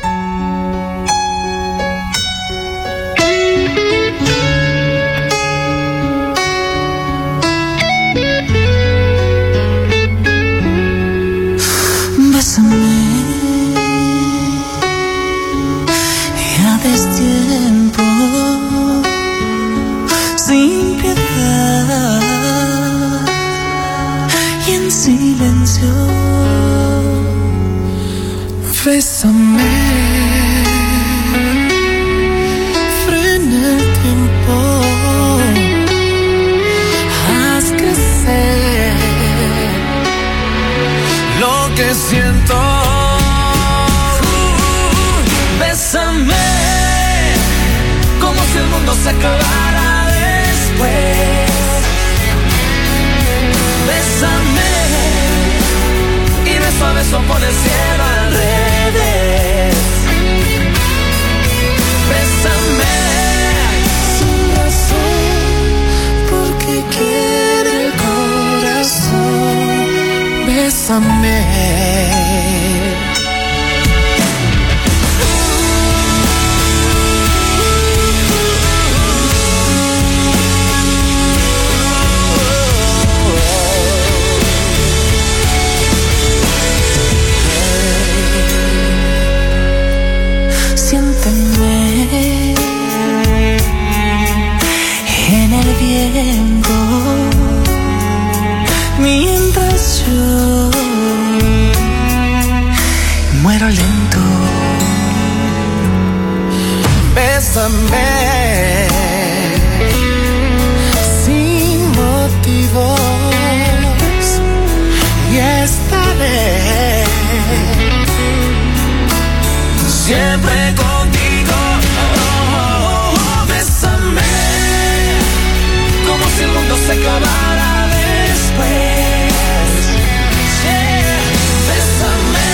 Bésame Ya destiempo Sin piedad Y en silencio. Bésame se acabara después. Bésame, y beso a beso por el cielo al revés. Bésame, sin razón, porque quiere el corazón. Bésame. Bésame sin motivos. Y estaré siempre contigo. Oh, bésame. Como si el mundo se acabara después. Bésame.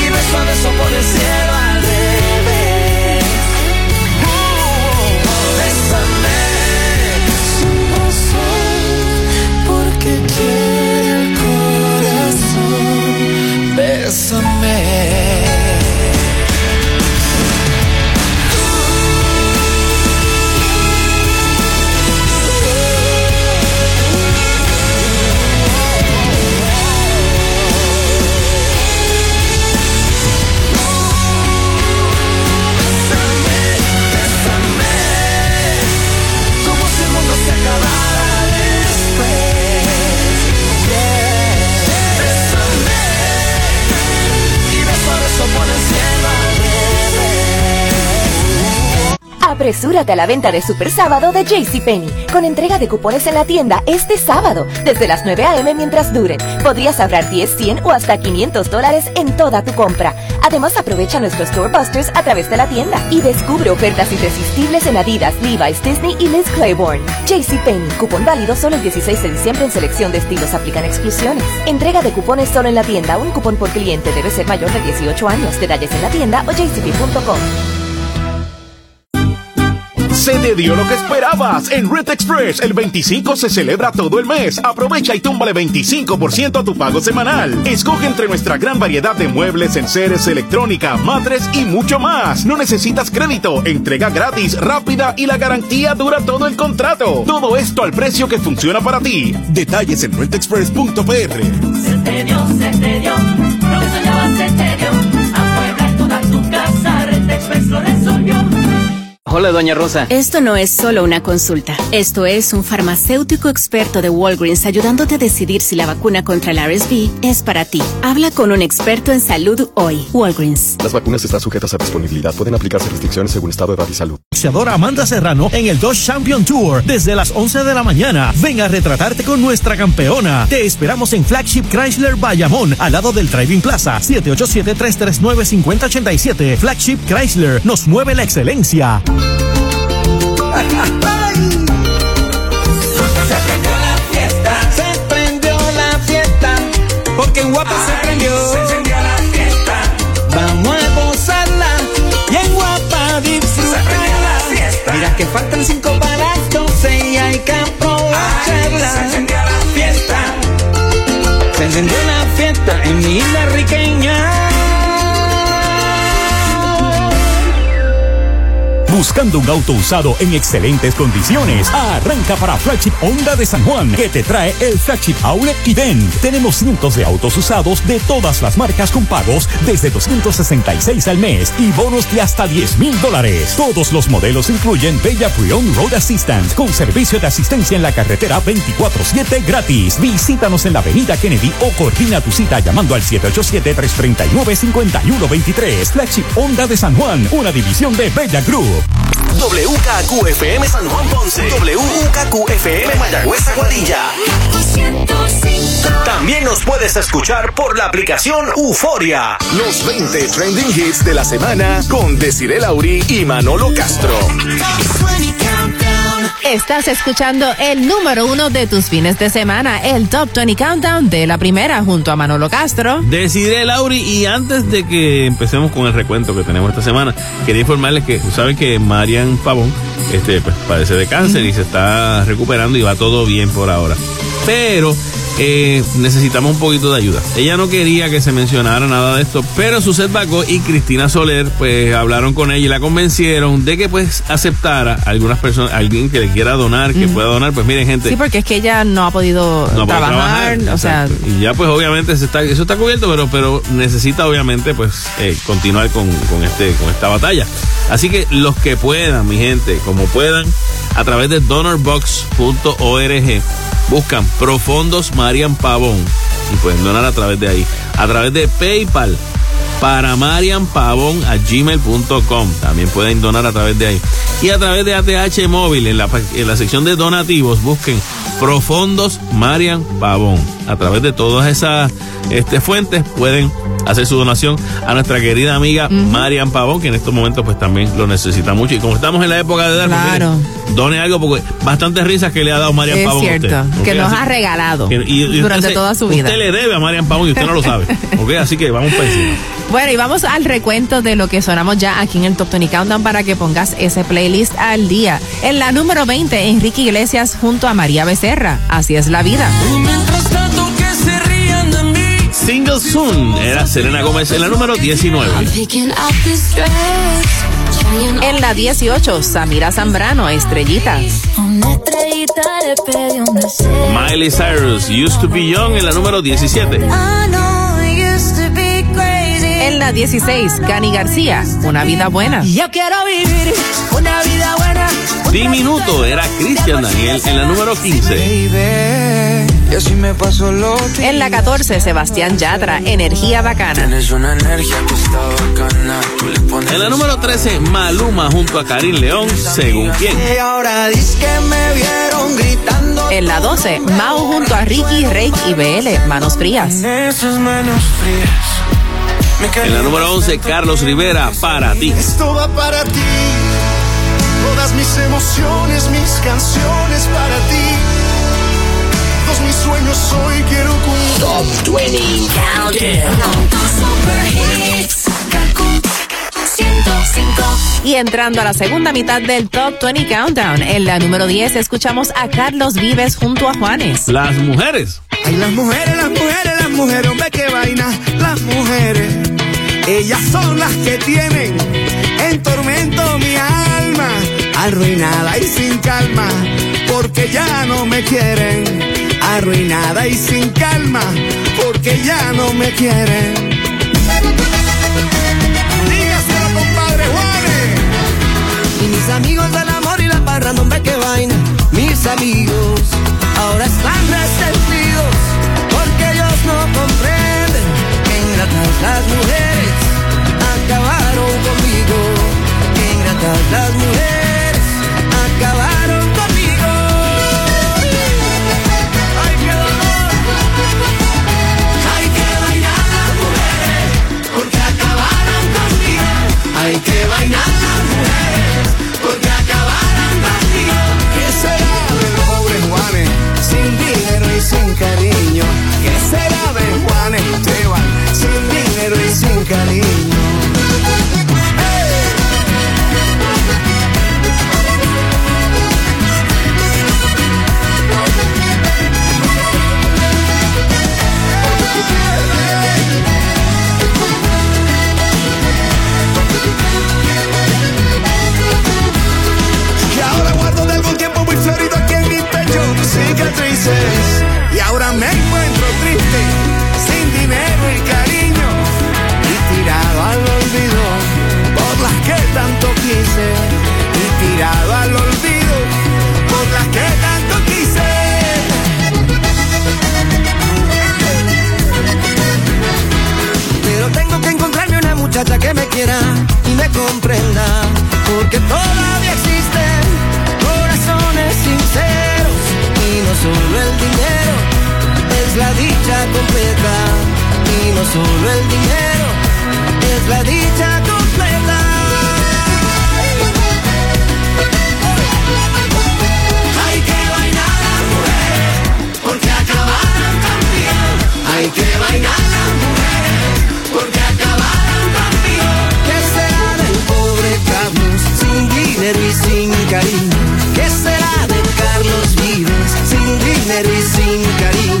Y beso a beso por el cielo Apresúrate a la venta de Super Sábado de JCPenney, con entrega de cupones en la tienda este sábado, desde las 9 a.m. mientras duren. Podrías ahorrar 10, 100 o hasta 500 dólares en toda tu compra. Además, aprovecha nuestros Store Busters a través de la tienda y descubre ofertas irresistibles en Adidas, Levi's, Disney y Liz Claiborne. JCPenney, cupón válido solo el 16 de diciembre en selección de estilos, aplican exclusiones. Entrega de cupones solo en la tienda, un cupón por cliente debe ser mayor de 18 años. Detalles en la tienda o jcp.com. Se te dio lo que esperabas. En Red Express, el 25 se celebra todo el mes. Aprovecha y túmbale 25% a tu pago semanal. Escoge entre nuestra gran variedad de muebles, enseres, electrónica, matres y mucho más. No necesitas crédito, entrega gratis, rápida y la garantía dura todo el contrato. Todo esto al precio que funciona para ti. Detalles en redexpress.pr. Centenio, Centenio, lo que Hola, doña Rosa. Esto no es solo una consulta. Esto es un farmacéutico experto de Walgreens ayudándote a decidir si la vacuna contra el RSV es para ti. Habla con un experto en salud hoy. Walgreens. Las vacunas están sujetas a disponibilidad. Pueden aplicarse restricciones según estado, edad y salud. boxeadora Amanda Serrano en el Dodge Champion Tour desde las 11 de la mañana. Ven a retratarte con nuestra campeona. Te esperamos en Flagship Chrysler Bayamón, al lado del Driving Plaza, 787-339-5087. Flagship Chrysler nos mueve la excelencia. Se prendió la fiesta, se prendió la fiesta, porque en Guapa se prendió. Se encendió la fiesta, vamos a gozarla y en Guapa disfrutarla. Se Buscando un auto usado en excelentes condiciones. Arranca para Flagship Honda de San Juan, que te trae el Flagship Outlet Event. Tenemos cientos de autos usados de todas las marcas con pagos desde 266 al mes y bonos de hasta 10 mil dólares. Todos los modelos incluyen Bella Pre-Owned Road Assistant con servicio de asistencia en la carretera 24-7 gratis. Visítanos en la avenida Kennedy o coordina tu cita llamando al 787-339-5123. Flagship Honda de San Juan, una división de Bella Group. WKQFM San Juan Ponce. WKQFM Mayagüez Aguadilla. También nos puedes escuchar por la aplicación Euforia. Los 20 trending hits de la semana con Desiree Lauri y Manolo Castro. Estás escuchando el número uno de tus fines de semana, el Top 20 Countdown de la primera, junto a Manolo Castro. Decidé, Lauri, y antes de que empecemos con el recuento que tenemos esta semana, quería informarles que, saben que Marian Pavón este, pues, padece de cáncer y se está recuperando y va todo bien por ahora. Pero eh, necesitamos un poquito de ayuda. Ella no quería que se mencionara nada de esto, pero Suset Bacó y Cristina Soler pues hablaron con ella y la convencieron de que pues aceptara a algunas personas, alguien que le quiera donar, que pueda donar, pues miren gente. Sí, porque es que ella no ha podido no trabajar, o sea, y ya pues obviamente se está, eso está cubierto, pero, pero necesita obviamente pues eh, continuar con, con este, con esta batalla. Así que los que puedan, mi gente, como puedan, a través de donorbox.org, buscan Profondos Marian Pavón y pueden donar a través de ahí. A través de PayPal para Marian Pavón a gmail.com. También pueden donar a través de ahí. Y a través de ATH Móvil, en la, en la sección de donativos, busquen Profondos Marian Pavón. A través de todas esas este, fuentes pueden hacer su donación a nuestra querida amiga Marian Pavón, que en estos momentos pues también lo necesita mucho. Y como estamos en la época de dar, pues, done algo porque bastantes risas que le ha dado Marian es Pavón a cierto, usted. que nos Así- ha regalado que- y- y durante se- toda su vida. Usted le debe a Marian Pavón y usted no lo sabe. Así que vamos para encima. Bueno, y vamos al recuento de lo que sonamos ya aquí en el Top 20 Countdown para que pongas ese playlist al día. En la número 20, Enrique Iglesias junto a María Becerra. Así es la vida. Single Soon era Selena Gómez en la número 19. En la 18, Samira Zambrano, Estrellita. Miley Cyrus, Used to Be Young en la número 17. En la 16, Cani García, Una vida buena. Yo quiero vivir una vida buena. Diminuto era Cristian Daniel en la número 15. Y así me pasó lo En la 14, Sebastián Yatra, Energía Bacana. Tienes una energía que está bacana. Tú le pones En la número 13, Maluma junto a Karim León, según quién. Y ahora dices que me vieron gritando. En la 12, Mao junto a Ricky, Rake y BL, Manos Frías. Esas manos frías. En la número 11, Carlos Rivera, para ti. Esto va para ti. Todas mis emociones, mis canciones para ti. Todos mis sueños hoy quiero cumplir. Top 20 Countdown. Y entrando a la segunda mitad del Top 20 Countdown, en la número 10 escuchamos a Carlos Vives junto a Juanes. Las mujeres. Ay, las mujeres, las mujeres, las mujeres, hombre, qué vaina. Las mujeres, ellas son las que tienen en tormento mi alma, arruinada y sin calma, porque ya no me quieren. Arruinada y sin calma, porque ya no me quieren. Mis amigos del amor y la parra, no hombre, qué vaina. Mis amigos ahora están resentidos porque ellos no comprenden que ingratas las mujeres Que ingratas las mujeres ahora me encuentro triste, sin dinero y cariño. Y tirado al olvido por las que tanto quise. Y tirado al olvido por las que tanto quise. Pero tengo que encontrarme una muchacha que me quiera y me comprenda. Porque todavía existen corazones sinceros. Y no solo el dinero es la dicha completa. Y no solo el dinero es la dicha completa. Hay que bailar las mujeres porque acabaron conmigo. Hay que bailar las mujeres porque acabaron conmigo. ¿Qué será del pobre Carlos sin dinero y sin cariño? ¿Qué será de Carlos Vives sin dinero y sin cariño?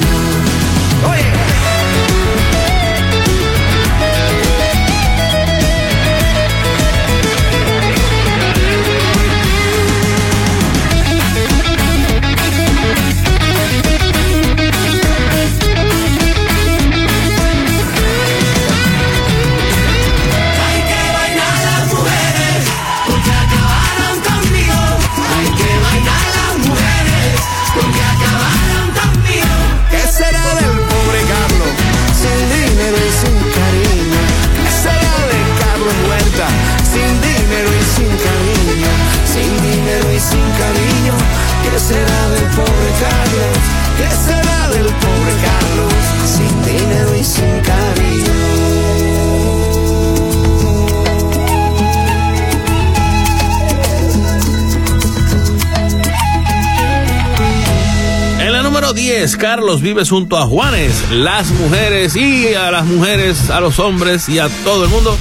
Vives junto a Juanes. Las mujeres y a las mujeres, a los hombres y a todo el mundo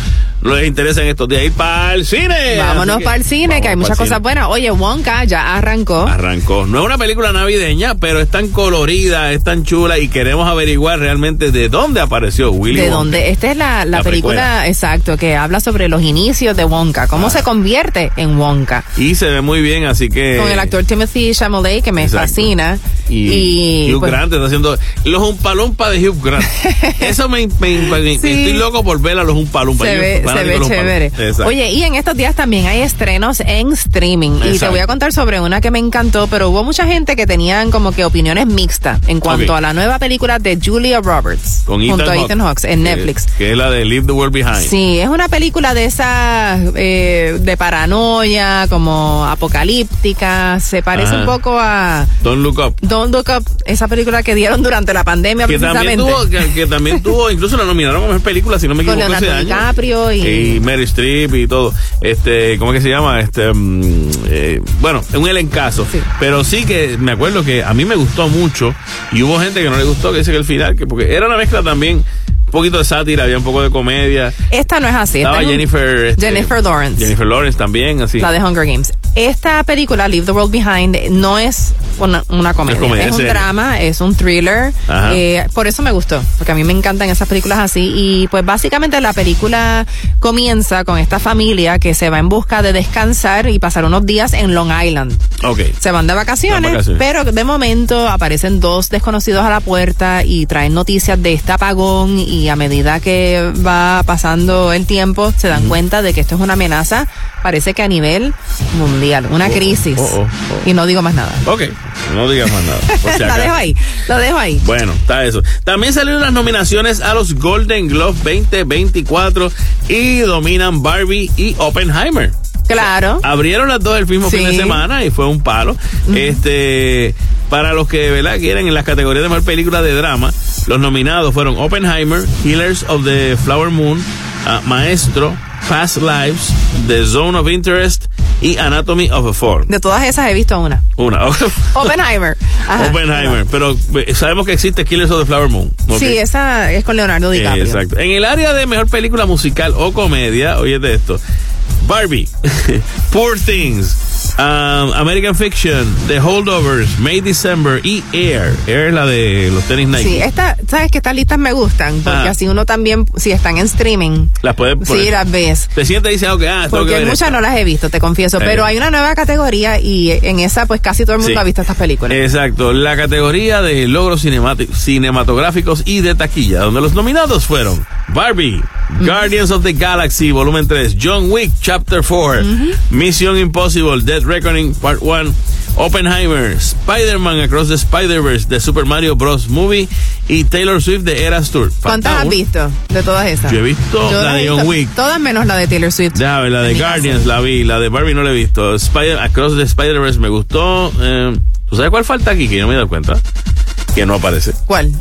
les interesa en estos días ir para el cine. Vámonos para el cine, que hay muchas cosas buenas. Oye, Wonka ya arrancó. Arrancó. No es una película navideña, pero es tan colorida, es tan chula y queremos averiguar realmente de dónde apareció Willy ¿De Wonka. dónde? Esta es la, la La película, precuela. exacto, que habla sobre los inicios de Wonka, cómo se convierte en Wonka. Y se ve muy bien, así que... Con el actor Timothy Chalamet, que me Exacto. fascina. Y, Hugh pues, Grant está haciendo los umpalumpa de Hugh Grant. Eso me, me- me- Sí. estoy loco por ver a los umpalumpa. se Yo ve, se ve chévere. Oye, y en estos días también hay estrenos en streaming. Y te voy a contar sobre una que me encantó, pero hubo mucha gente que tenían como que opiniones mixtas en cuanto a la nueva película de Julia Roberts. Con junto a Ethan Hawke en que- Netflix. Que es la de Leave the World Behind. Sí, es una película de esas eh, de paranoia, como apocalíptica. Se parece Ajá. un poco a Don't Look Up. Don't Look Up, esa película que dieron durante la pandemia Que también, precisamente. tuvo, que, que también tuvo, incluso la nominaron a mejor película, si no me Con equivoco, ese Leonardo año. DiCaprio y... y Mary Streep y todo. Este, ¿cómo es que se llama? Este, mm, eh, bueno, un elencazo. Pero sí que me acuerdo que a mí me gustó mucho y hubo gente que no le gustó, que dice que el final, que porque era una mezcla también poquito de sátira, había un poco de comedia. Esta no es así. Estaba esta Jennifer. este, Jennifer Lawrence. Jennifer Lawrence también, así. La de Hunger Games. Esta película, Leave the World Behind, no es una, una comedia. Es comedia, es un drama, es un thriller. Ajá. Eh, por eso me gustó, porque a mí me encantan esas películas así. Y pues básicamente la película comienza con esta familia que se va en busca de descansar y pasar unos días en Long Island. Ok. Se van de vacaciones, vacaciones. pero de momento aparecen dos desconocidos a la puerta y traen noticias de este apagón y a medida que va pasando el tiempo se dan cuenta de que esto es una amenaza, parece que a nivel mundial, una crisis. oh, oh, Y no digo más nada. Ok, no digas más nada. si lo acaso. dejo ahí, lo dejo ahí. Bueno, está eso. También salieron las nominaciones a los Golden Globes 2024 y dominan Barbie y Oppenheimer. Claro. Abrieron las dos el mismo fin de semana y fue un palo. Este, para los que ¿verdad? quieren en las categorías de mejor película de drama, los nominados fueron Oppenheimer, Healers of the Flower Moon, ah, Maestro, Past Lives, The Zone of Interest y Anatomy of a Fall. De todas esas he visto una. Una. Oppenheimer. Ajá. Oppenheimer, pero eh, sabemos que existe Killers of the Flower Moon. ¿ok? Sí, esa es con Leonardo DiCaprio. Exacto. En el área de mejor película musical o comedia, oye de esto. Barbie, Poor Things, um, American Fiction, The Holdovers, May December y Air. Air es la de los tenis Nike. Sí, esta, sabes que estas listas me gustan, porque Ajá. así uno también, si están en streaming, Las puedes poner. sí las ves. Te sientes y dices, ok, ah, tengo que Porque ver muchas esta. no las he visto, te confieso, pero hay una nueva categoría y en esa pues casi todo el mundo Sí. ha visto estas películas. Exacto, la categoría de logros cinematográficos y de taquilla, donde los nominados fueron Barbie, Guardians of the Galaxy, volumen 3, John Wick, Chapter 4, Mission Impossible, Dead Reckoning, Part 1, Oppenheimer, Spider-Man Across the Spider-Verse, The Super Mario Bros. Movie y Taylor Swift de Eras Tour. ¿Cuántas has visto de todas esas? Yo he visto Yo la de John Wick. Todas menos la de Taylor Swift. Ver, la de Guardians la vi, la de Barbie no la he visto. Spider Across the Spider-Verse me gustó. Eh, ¿Tú sabes cuál falta aquí? Que yo no me he dado cuenta. Que no aparece. ¿Cuál?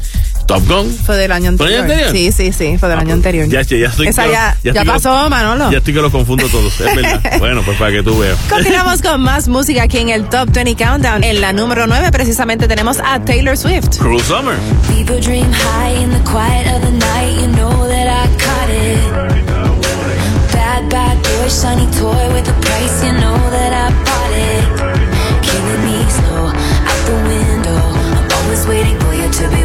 Top Gun. Fue del año ¿Fue del anterior. año anterior? Sí, sí, sí, fue del año anterior. Ya, ya, ya estoy Esa ya, ya, estoy que lo- pasó, Manolo. Ya estoy que los confundo todos, es verdad. bueno, pues para que tú veas. Continuamos con más música aquí en el Top 20 Countdown. En la número 9 precisamente tenemos a Taylor Swift. Cruel Summer. People dream high in the quiet of the night. You know that I caught it. Bad, bad boy, shiny toy with a price. You know that I bought it. Killing me slow out the window. I'm always waiting for you to be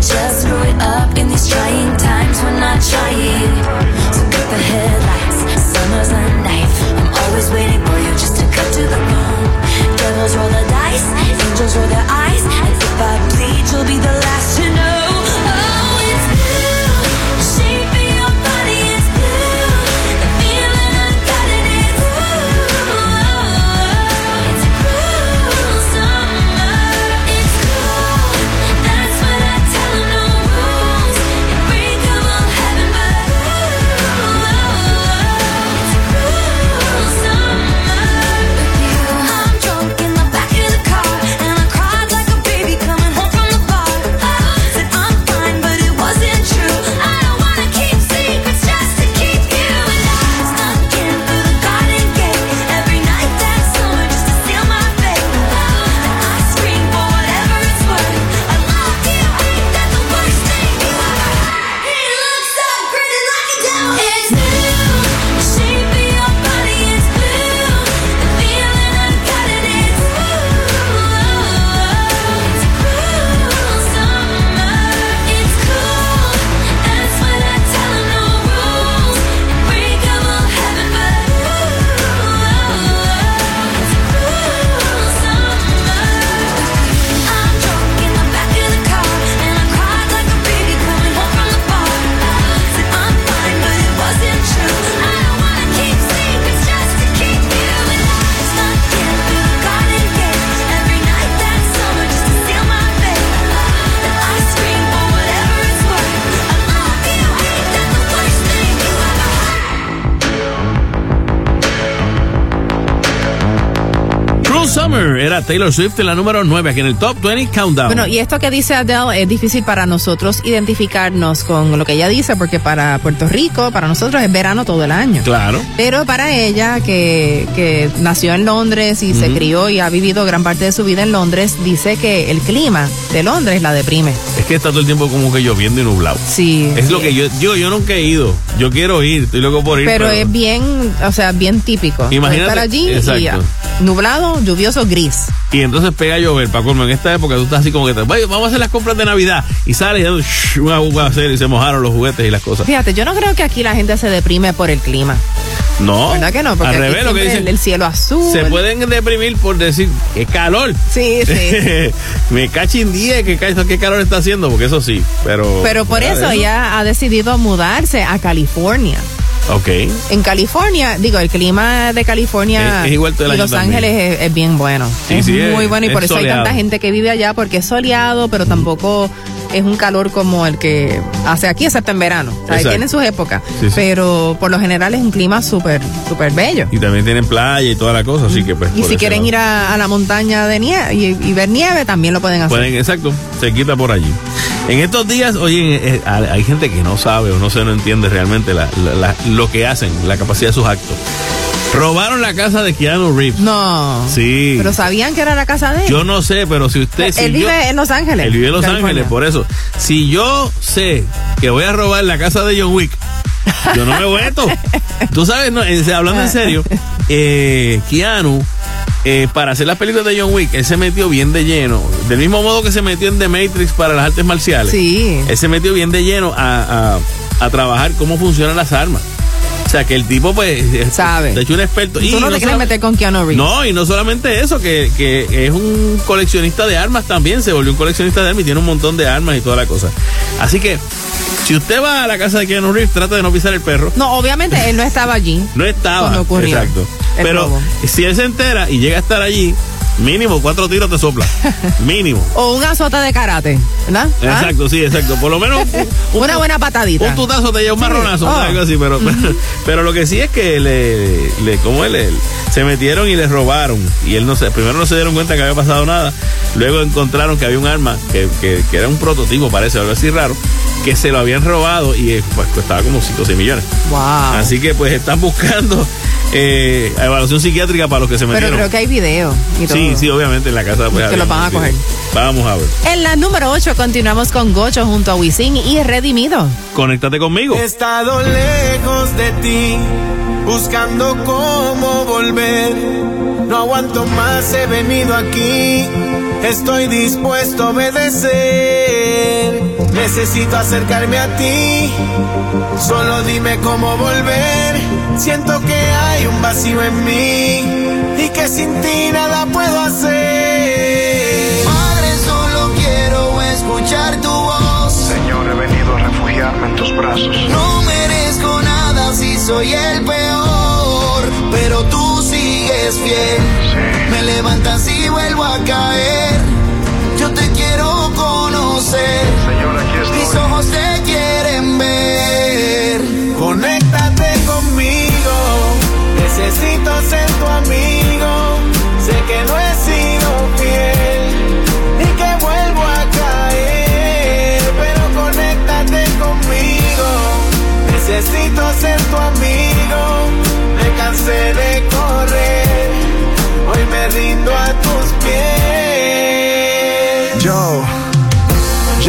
just screw it up in these trying times. We're not trying. So the headlights. Summer's a knife. I'm always waiting for you just to cut to the bone. Devils roll the dice. Angels roll their Summer. Era Taylor Swift en la número 9, aquí en el Top 20 Countdown. Bueno, y esto que dice Adele es difícil para nosotros identificarnos con lo que ella dice, porque para Puerto Rico, para nosotros es verano todo el año. Claro. Pero para ella, que, que nació en Londres y se crió y ha vivido gran parte de su vida en Londres, dice que el clima de Londres la deprime. Es que está todo el tiempo como que lloviendo y nublado. Sí. Es lo que yo, yo, yo nunca he ido. Yo quiero ir, estoy loco por ir. Pero es bien, o sea, bien típico. Imagínate, Estar allí y exacto. ya. nublado, lluvioso, gris. Y entonces pega a llover, colmo. En esta época tú estás así como que te, "Vaya, vamos a hacer las compras de Navidad. Y sales y dando shh, un aguacero y se mojaron los juguetes y las cosas. Fíjate, yo no creo que aquí la gente se deprime por el clima. No. ¿Verdad que no? Porque Al aquí revés, lo que dicen. el, el cielo azul. Se pueden deprimir por decir que calor. Sí, sí. Me cachin 10, que qué calor está haciendo, porque eso sí. Pero. Pero por eso ella ha decidido mudarse a California. Ok. En California, digo, el clima de California Es- es igual todo el y año Los también. Ángeles es, es bien bueno. Sí, es sí, muy bueno y por eso hay soleado. tanta gente que vive allá porque es soleado, pero tampoco es un calor como el que hace aquí, excepto en verano. O sea, tienen sus épocas, Sí, sí. pero por lo general es un clima súper, súper bello. Y también tienen playa y toda la cosa, así que pues. Y si quieren lado. ir a, a la montaña de nieve y, y ver nieve, también lo pueden hacer. Pueden, exacto, se quita por allí. En estos días, oye, eh, hay gente que no sabe o no se no entiende realmente la- la- la- lo que hacen, la capacidad de sus actos. Robaron la casa de Keanu Reeves. No. Sí. Pero sabían que era la casa de él. Yo no sé, pero si usted. si él yo- vive en Los Ángeles. Él vive en Los California. Ángeles, por eso. Si yo sé que voy a robar la casa de John Wick, yo no me meto. Tú sabes, no, en- hablando en serio, eh, Keanu, eh, para hacer las películas de John Wick, él se metió bien de lleno. Del mismo modo que se metió en The Matrix para las artes marciales. Sí. Él se metió bien de lleno a, a- a trabajar cómo funcionan las armas. O sea, que el tipo, pues, Sabe. De hecho, un experto. Tú no, te quieres meter con Keanu Reeves. no, y no solamente eso, que, que es un coleccionista de armas también, se volvió un coleccionista de armas y tiene un montón de armas y toda la cosa. Así que, si usted va a la casa de Keanu Reeves, trata de no pisar el perro. No, obviamente él no estaba allí. No estaba. Cuando ocurrió Exacto. Pero robo. si él se entera y llega a estar allí, mínimo cuatro tiros te sopla. mínimo. O un azote de karate, ¿verdad? ¿Ah? Exacto, sí, exacto. Por lo menos un, Una buena patadita. un tutazo te lleva un marronazo, Oh. algo así, pero, pero, lo que sí es que le, le como él, se metieron y le robaron. Y él no se, primero no se dieron cuenta que había pasado nada. Luego encontraron que había un arma que, que, que era un prototipo, parece, algo así raro, que se lo habían robado y eh, pues costaba como 5 o 6 millones. Wow. Así que pues están buscando eh, evaluación psiquiátrica para los que se Pero metieron. creo que hay video y todo. Sí, sí, obviamente en la casa. Pues, Que había lo van a coger. Vamos a ver. En la número 8 continuamos con Gocho junto a Wisin y Redimido. Conéctate conmigo. He estado lejos de ti, buscando cómo volver. No aguanto más, he venido aquí. Estoy dispuesto a obedecer. Necesito acercarme a ti. Solo dime cómo volver. Siento que hay un vacío en mí que sin ti nada puedo hacer. Padre, solo quiero escuchar tu voz. Señor, he venido a refugiarme en tus brazos. No merezco nada si soy el peor, pero tú sigues fiel. Me levantas y vuelvo a caer. Yo te quiero conocer. Señor, aquí estoy. Mis ojos te quieren ver. Conéctate conmigo, necesito ser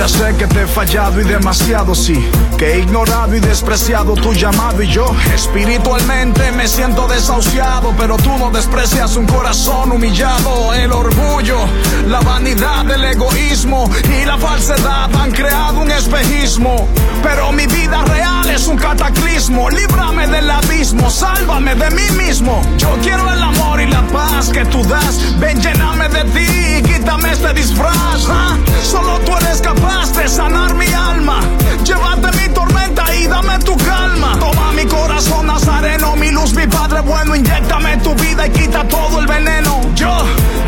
ya sé que te he fallado y demasiado sí, que he ignorado y despreciado tu llamado y yo espiritualmente me siento desahuciado, pero tú no desprecias un corazón humillado, el orgullo, la vanidad, el egoísmo y la falsedad han creado un espejismo, pero mi vida real es un cataclismo, líbrame del abismo, sálvame de mí mismo, yo quiero el amor y la paz que tú das, ven lléname de ti y quítame este disfraz, ¿ah? solo tú eres capaz de sanar mi alma, llévate mi tormenta y dame tu calma, toma mi corazón nazareno, mi luz, mi padre bueno, inyectame tu vida y quita todo el veneno, yo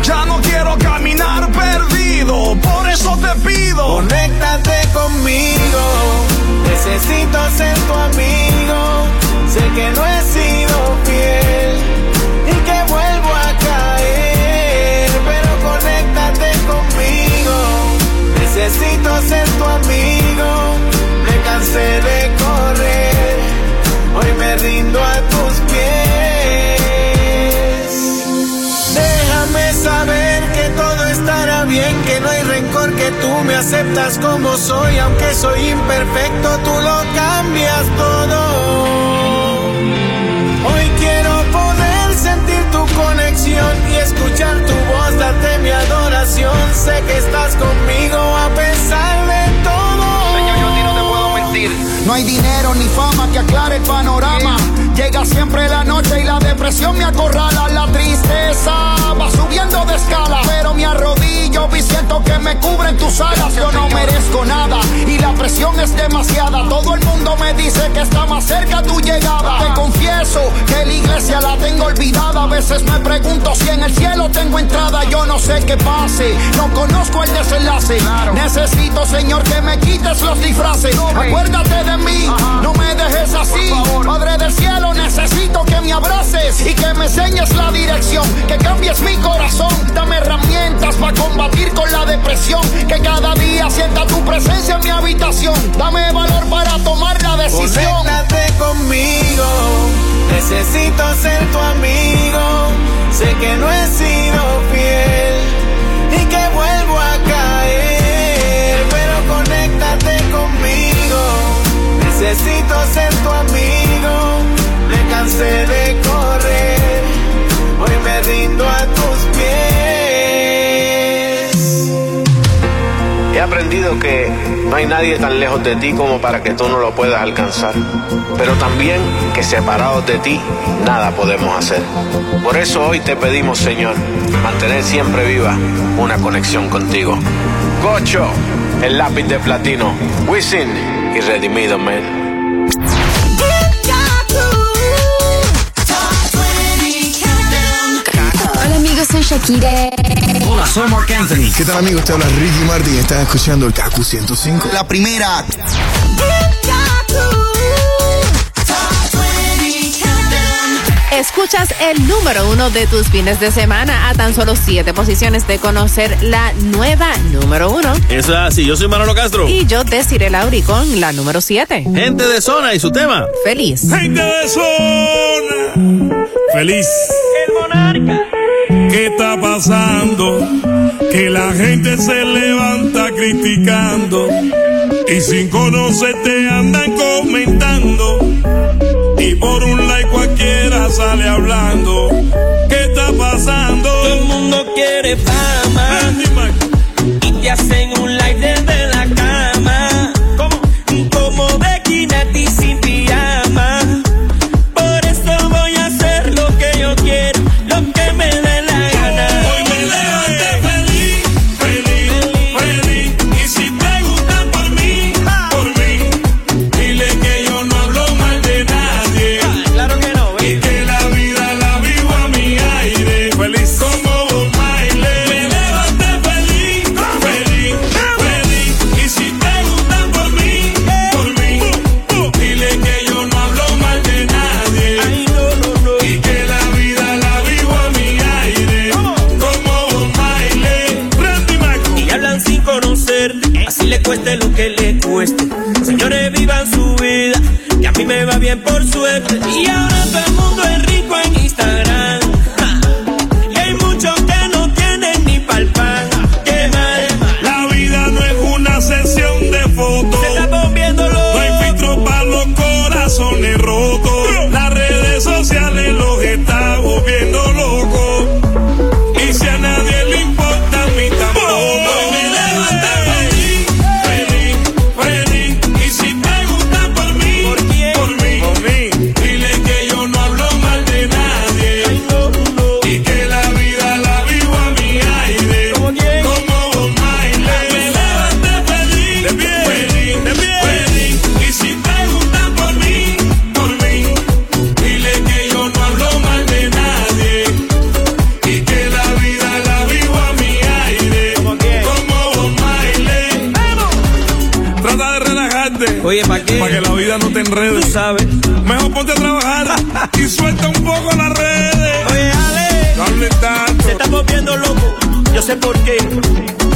ya no quiero caminar perdido, por eso te pido, Conéctate conmigo, necesito ser tu amigo. Sé que no he sido fiel Necesito ser tu amigo, me cansé de correr, hoy me rindo a tus pies. Déjame saber que todo estará bien, que no hay rencor, que tú me aceptas como soy, aunque soy imperfecto, tú lo cambias todo. Sé que estás conmigo a pesar de todo. Señor, yo a ti no te puedo mentir. No hay dinero ni fama que aclare el panorama. Llega siempre la noche y la depresión me acorrala. La tristeza va subiendo de escala. Pero me arrodillo y siento que me cubren tus alas. Yo no merezco nada y la presión es demasiada. Todo el mundo me dice que está más cerca tu llegada. Te confieso que la iglesia la tengo olvidada. A veces me pregunto si en el cielo tengo entrada. Yo no sé qué pase, no conozco el desenlace. Necesito, Señor, que me quites los disfraces. Acuérdate de mí, no me dejes así. Padre del cielo, necesito que me abraces y que me enseñes la dirección. Que cambies mi corazón, dame herramientas para combatir con la depresión. Que cada día sienta tu presencia en mi habitación. Dame valor para tomar la decisión. Conéctate conmigo, necesito ser tu amigo. Sé que no he sido fiel y que vuelvo a caer, pero conéctate conmigo. Necesito ser tu amigo, me cansé de correr, hoy me rindo a He aprendido que no hay nadie tan lejos de ti como para que tú no lo puedas alcanzar, pero también que separados de ti nada podemos hacer. Por eso hoy te pedimos, Señor, mantener siempre viva una conexión contigo. Gocho, el lápiz de platino, Wisin y Redimido Man. Hola amigos, soy Shakira. Hola, soy Mark Anthony. ¿Qué tal amigos? Te habla Ricky Martin. Estás escuchando el KQ 105. La primera. Escuchas el número uno de tus fines de semana a tan solo siete posiciones de conocer la nueva número uno. Eso es así. Yo soy Manolo Castro. Y yo Desiree Lauri con la número siete. Gente de zona y su tema. Feliz. Gente de zona. Feliz. El monarca. ¿Qué está pasando? Que la gente se levanta criticando y sin conocerte andan comentando. Y por un like cualquiera sale hablando. ¿Qué está pasando? Todo el mundo quiere fama.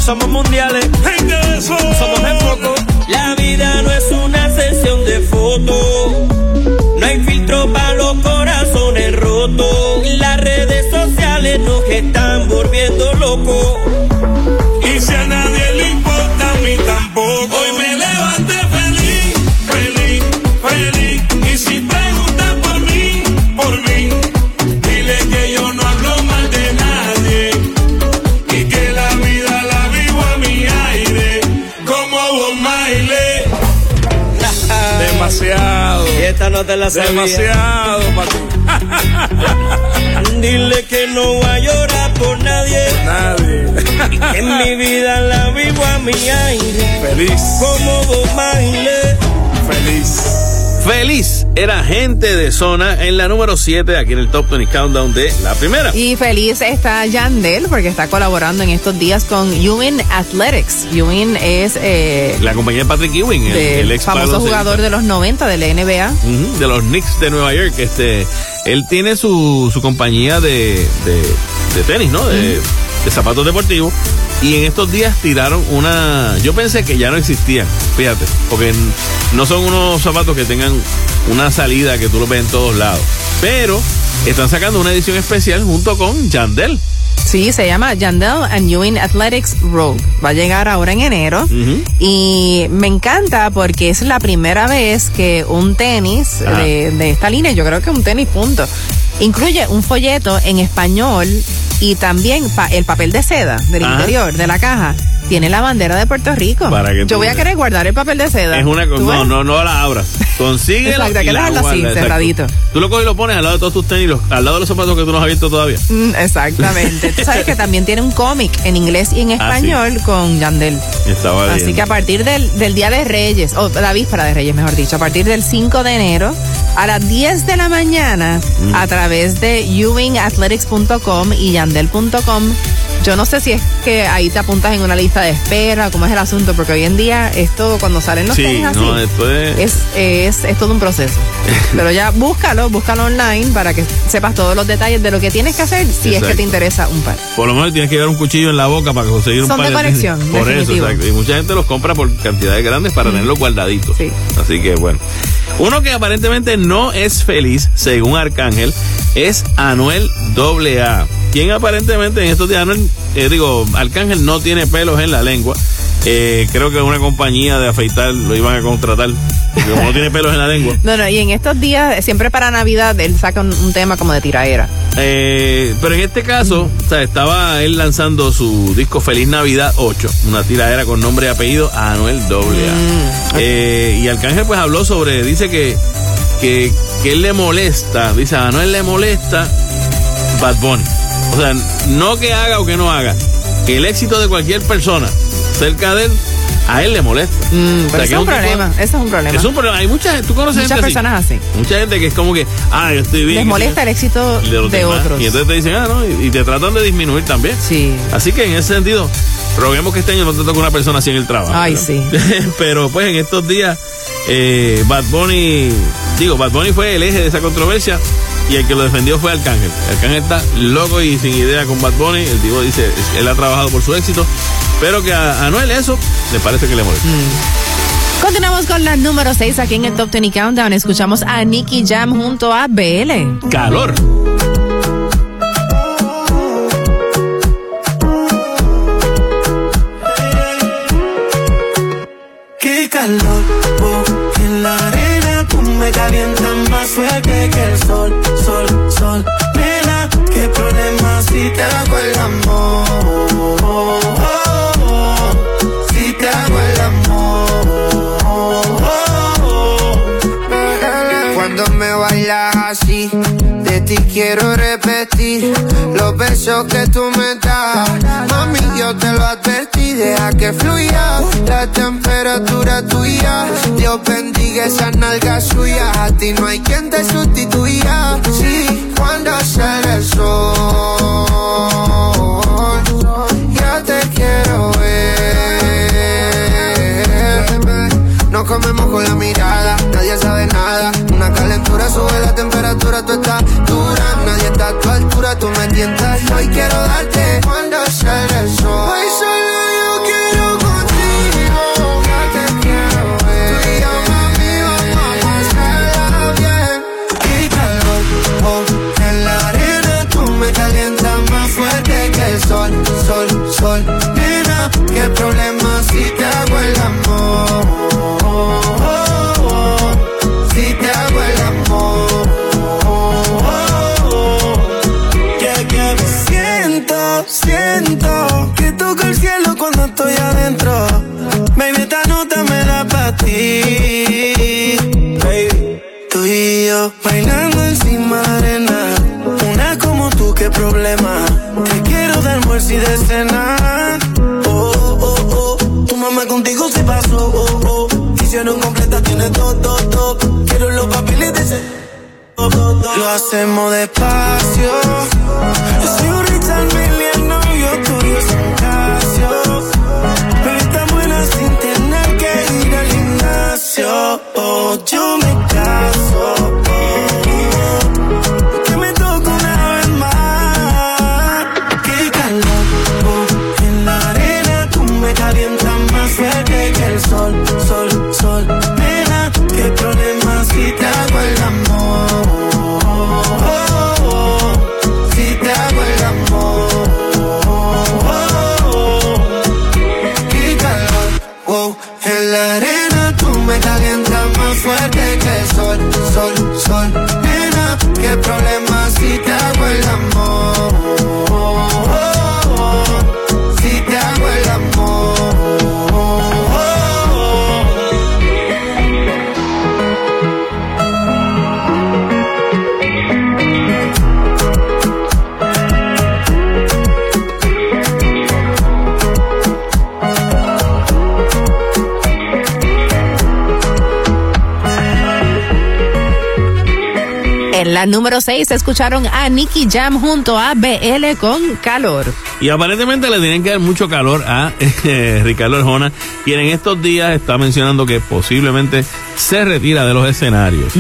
Somos mundiales. No te la sabía. Demasiado para ti. Dile que no va a llorar por nadie. Nadie. Que en mi vida la vivo a mi aire. Feliz. Como Marley. Feliz. Feliz era gente de zona en la número 7 aquí en el Top 20 Countdown de la primera. Y feliz está Yandel porque está colaborando en estos días con Ewing Athletics. Ewing es eh, La compañía de Patrick Ewing, el, el el ex famoso jugador de los 90 de la NBA. De los Knicks de Nueva York. Este, él tiene su, su compañía de, de, de tenis, ¿no? De, de zapatos deportivos. Y en estos días tiraron una. Yo pensé que ya no existían, fíjate, porque no son unos zapatos que tengan una salida que tú los ves en todos lados. Pero están sacando una edición especial junto con Yandel. Sí, se llama Yandel and Ewing Athletics Rogue. Va a llegar ahora en enero. Y me encanta porque es la primera vez que un tenis de, de esta línea, yo creo que un tenis punto, incluye un folleto en español y también pa- el papel de seda del Ajá. interior de la caja. Tiene la bandera de Puerto Rico. Para que yo voy a querer guardar el papel de seda. Es una ¿Tú no, no, no la abras. Consíguelo. Exacto, hay que así, cerradito. Tú lo coges y lo pones al lado de todos tus tenis, al lado de los zapatos que tú no has abierto todavía. Mm, exactamente. Tú sabes que también tiene un cómic en inglés y en Ah, sí. español con Yandel. Estaba Así que a partir del, del Día de Reyes, o la víspera de Reyes, mejor dicho, a partir del 5 de enero, a las 10 de la mañana, Mm. a través de ewingathletics.com y yandel.com, yo no sé si es que ahí te apuntas en una lista de espera, cómo es el asunto, porque hoy en día esto, cuando salen los Sí, tenis así, no, es- es, es, es todo un proceso. Pero ya búscalo, búscalo online para que sepas todos los detalles de lo que tienes que hacer si es que te interesa un par. Por lo menos tienes que llevar un cuchillo en la boca para conseguir un Son par de colección, Por eso, definitivo. exacto. Y mucha gente los compra por cantidades grandes para tenerlos guardaditos. Así que bueno. Uno que aparentemente no es feliz, según Arcángel, es Anuel AA. Quien aparentemente en estos días, eh, digo, Arcángel no tiene pelos en la lengua. Eh, creo que una compañía de afeitar lo iban a contratar. Porque como no tiene pelos en la lengua. No, no, y en estos días, siempre para Navidad, él saca un, un tema como de tiraera. Eh, pero en este caso, o sea, estaba él lanzando su disco Feliz Navidad 8, una tiradera con nombre y apellido Anuel AA. Eh, y Arcángel pues habló sobre, dice que, que, que él le molesta, dice a Anuel le molesta Bad Bunny. O sea, no que haga o que no haga, que el éxito de cualquier persona cerca de él, a él le molesta. O Mm, Pero ese es un tipo- problema, ese es un problema. Es un problema. Hay mucha gente, tú conoces Muchas gente personas así. Mucha gente que es como que, ah, yo estoy bien. Les molesta el éxito de, otros. Y entonces te dicen, ah, no, y, y te tratan de disminuir también. Sí. Así que en ese sentido, roguemos que este año no te toque una persona así en el trabajo. Ay, ¿no? sí. Pero pues en estos días, eh, Bad Bunny, digo, Bad Bunny fue el eje de esa controversia y el que lo defendió fue Arcángel. Arcángel está loco y sin idea con Bad Bunny. El tipo dice, él ha trabajado por su éxito, pero que a a Anuel eso le parece que le molesta. Continuamos con la número 6 aquí en el Top 20 Countdown. Escuchamos a Nicky Jam junto a BL. Calor. Qué calor, me calientas más fuerte que el sol, sol, sol. Nena, qué problema si te hago el amor. Si te hago el amor. Cuando me bailas así, ti quiero repetir los besos que tú me das. Mami, yo te lo advertí, deja que fluya la temperatura tuya. Dios bendiga esas nalgas suyas, a ti no hay quien te sustituya. Sí, 6 escucharon a Nicky Jam junto a BL con Calor. Y aparentemente le tienen que dar mucho calor a eh, Ricardo Arjona, quien en estos días está mencionando que posiblemente se retira de los escenarios.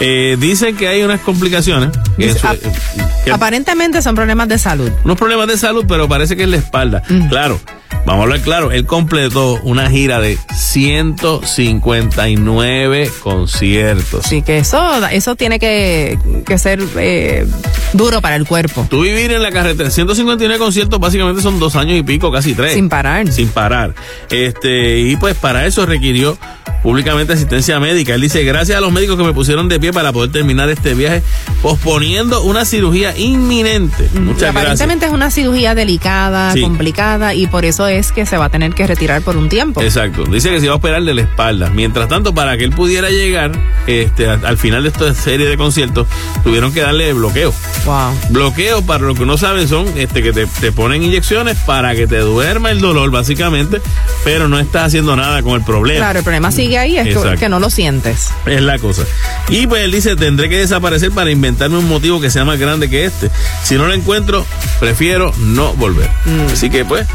Eh, dicen que hay unas complicaciones. que Dice, eso- ap- que- Aparentemente son problemas de salud. unos problemas de salud, pero parece que es la espalda. Claro, vamos a hablar claro, él completó una gira de 159 conciertos. Así que eso, eso tiene que, que ser eh, duro para el cuerpo. Tú vivir en la carretera, 159 conciertos básicamente son dos años y pico, casi tres. Sin parar. Sin parar. Este, y pues para eso requirió públicamente asistencia médica. Él dice, gracias a los médicos que me pusieron de pie para poder terminar este viaje, posponiendo una cirugía inminente. Muchas gracias. Aparentemente es una cirugía delicada, Sí. complicada y por eso es que se va a tener que retirar por un tiempo. Exacto. Dice que se iba a operar de la espalda. Mientras tanto, para que él pudiera llegar este, al final de esta serie de conciertos, tuvieron que darle bloqueo. Wow. Bloqueo, para lo que no saben, son este, que te, te ponen inyecciones para que te duerma el dolor, básicamente, pero no estás haciendo nada con el problema. Claro, el problema sigue ahí, es que, no lo sientes. Es la cosa. Y pues él dice, tendré que desaparecer para inventarme un motivo que sea más grande que este. Si no lo encuentro, prefiero no volver. Así que pues,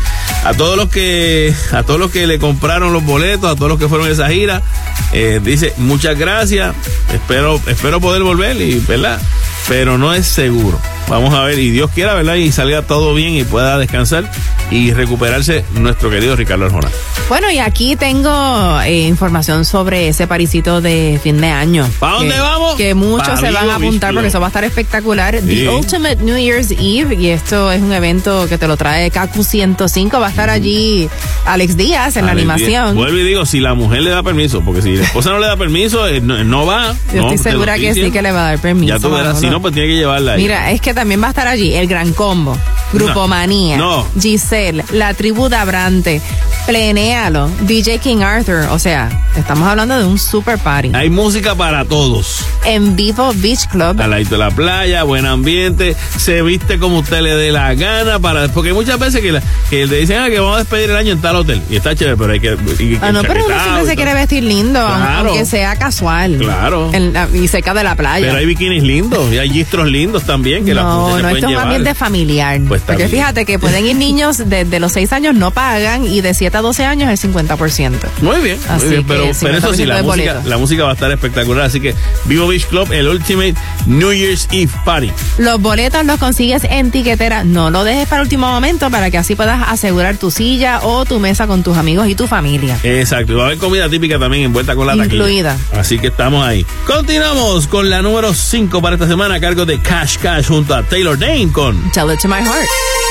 a todos los que, a todos los que le compraron los boletos, a todos los que fueron a esa gira, eh, dice, muchas gracias, espero, espero poder volver y, ¿verdad? Pero no es seguro. Vamos a ver, y Dios quiera, ¿verdad? Y salga todo bien y pueda descansar y recuperarse nuestro querido Ricardo Arjona. Bueno, y aquí tengo eh, información sobre ese parisito de fin de año. ¿Pa' dónde vamos? Que muchos se van a apuntar porque eso va a estar espectacular. Sí. The Ultimate New Year's Eve, y esto es un evento que te lo trae KQ105. Va a estar allí Alex Díaz en la Alex Díaz. animación. Vuelvo y digo, si la mujer le da permiso, porque si la esposa no le da permiso, eh, no, no va. Yo No, estoy segura que sí que le va a dar permiso. Ya tú verás, si no, pues tiene que llevarla ahí. Mira, es que también va a estar allí el Gran Combo, Grupo No. Manía, No. Giselle, La Tribu Dabrante, Plenéalo, DJ King Arthur. O sea, estamos hablando de un super party. Hay música para todos. En Vivo Beach Club. Al de la playa, buen ambiente, se viste como usted le dé la gana para porque muchas veces que, la- que le dicen ah, que vamos a despedir el año en tal hotel y está chévere, pero hay que Ah, no, pero uno siempre se quiere vestir lindo, Claro. aunque sea casual. Claro. En la- y cerca de la playa. Pero hay bikinis lindos y hay gistros lindos también que no, muchachas no, pueden esto es un ambiente familiar. Pues está Porque bien. fíjate que pueden ir niños desde los 6 años no pagan y de 7 a 12 años el 50%. Muy bien, muy Así bien, que pero, pero eso sí, 50% la música, la música va a estar espectacular, así que Vivo Beach Club, el Ultimate New Year's Eve Party. Los boletos los consigues en tiquetera. No lo dejes para último momento para que así puedas asegurar tu silla o tu mesa con tus amigos y tu familia. Exacto, y va a haber comida típica también envuelta con la taquilla. Incluida. Así que estamos ahí. Continuamos con la número 5 para esta semana a cargo de Cash Cash junto a Taylor Dane con Tell it to my heart. Thank you.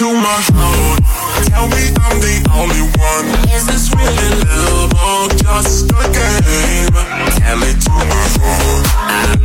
To my phone. Tell me I'm the only one. Is this really love or just a game? Tell it to my phone.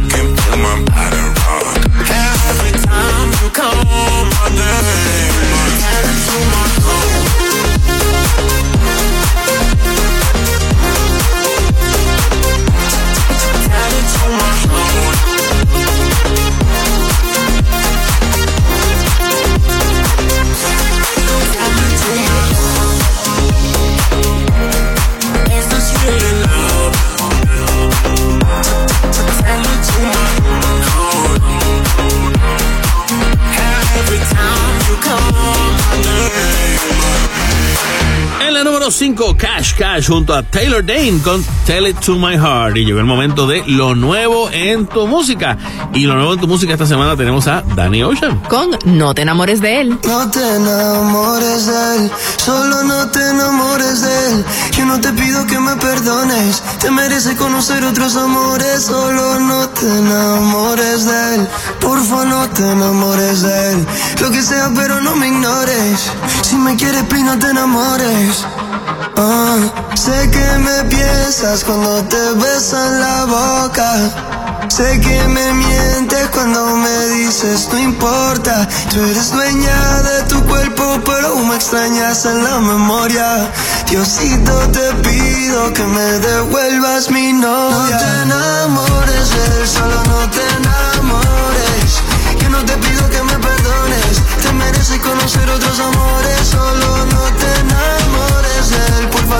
Número 5, Cash Cash junto a Taylor Dane con Tell It to My Heart. Y llegó el momento de lo nuevo en tu música. Y lo nuevo en tu música esta semana tenemos a Danny Ocean. Con No te enamores de él. No te enamores de él, solo no te enamores de él. Yo no te pido que me perdones, te mereces conocer otros amores, solo no te enamores de él. Porfa, no te enamores de él. Lo que sea, pero no me ignores. Si me quieres, please, no te enamores. Ah, sé que me piensas cuando te besan la boca. Sé que me mientes cuando me dices no importa. Tú eres dueña de tu cuerpo, pero aún me extrañas en la memoria. Diosito, te pido que me devuelvas mi novia. No te enamores de él, solo no te enamores. Que no te pido que me perdones. Te mereces conocer otros amores, solo no te enamores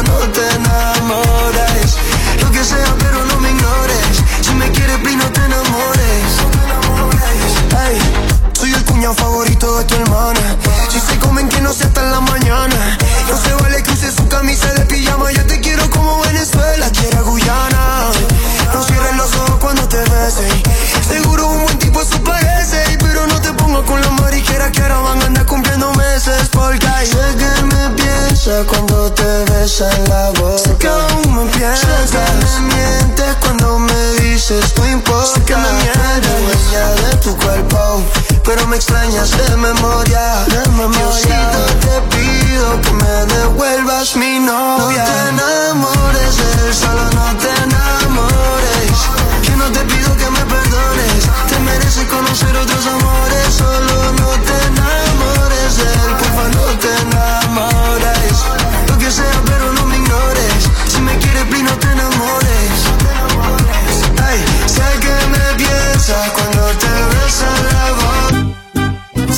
no te enamores. Lo que sea, pero no me ignores. Si me quieres, please, no te enamores. Ey, soy el cuñado favorito de tu hermana. Si se comen que no sea hasta en la mañana. No se vale que use su camisa de pijama. Yo te quiero como Venezuela quiere a Guyana. No cierres los ojos cuando te bese. Seguro un buen tipo eso parece. Pero no te pongo con la mariquera que ahora van a andar cumpliendo meses. Porque hay cuando te besa en la boca. Sé que aún me piensas. Sé que me mientes cuando me dices no importa. Sé que me mientes. dueña de tu cuerpo. Pero me extrañas de memoria. De memoria. Diosito, te pido que me devuelvas mi novia. No te enamores de él, solo no te enamores. Que no te pido que me perdones. Te mereces conocer otros amores. Solo no te enamores de él, porfa, no te enamores.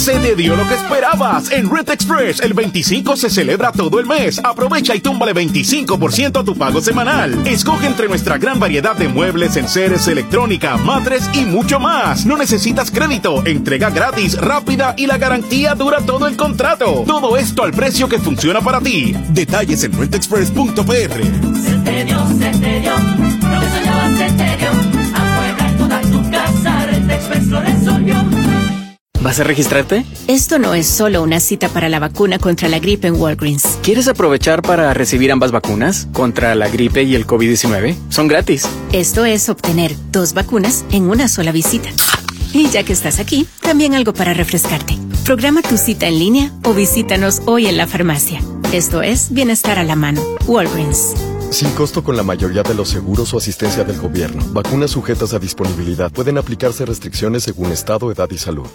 Se te dio lo que esperabas. En Red Express, el 25 se celebra todo el mes. Aprovecha y túmbale 25% a tu pago semanal. Escoge entre nuestra gran variedad de muebles, enseres, electrónica, matres y mucho más. No necesitas crédito, entrega gratis, rápida y la garantía dura todo el contrato. Todo esto al precio que funciona para ti. Detalles en redexpress.pr. Se te dio, se te dio, lo que se te dio. Amuebla toda tu casa, Red Express lo resolvió. ¿Vas a registrarte? Esto no es solo una cita para la vacuna contra la gripe en Walgreens. ¿Quieres aprovechar para recibir ambas vacunas contra la gripe y el COVID-19? Son gratis. Esto es obtener dos vacunas en una sola visita. Y ya que estás aquí, también algo para refrescarte. Programa tu cita en línea o visítanos hoy en la farmacia. Esto es Bienestar a la mano. Walgreens. Sin costo con la mayoría de los seguros o asistencia del gobierno. Vacunas sujetas a disponibilidad. Pueden aplicarse restricciones según estado, edad y salud.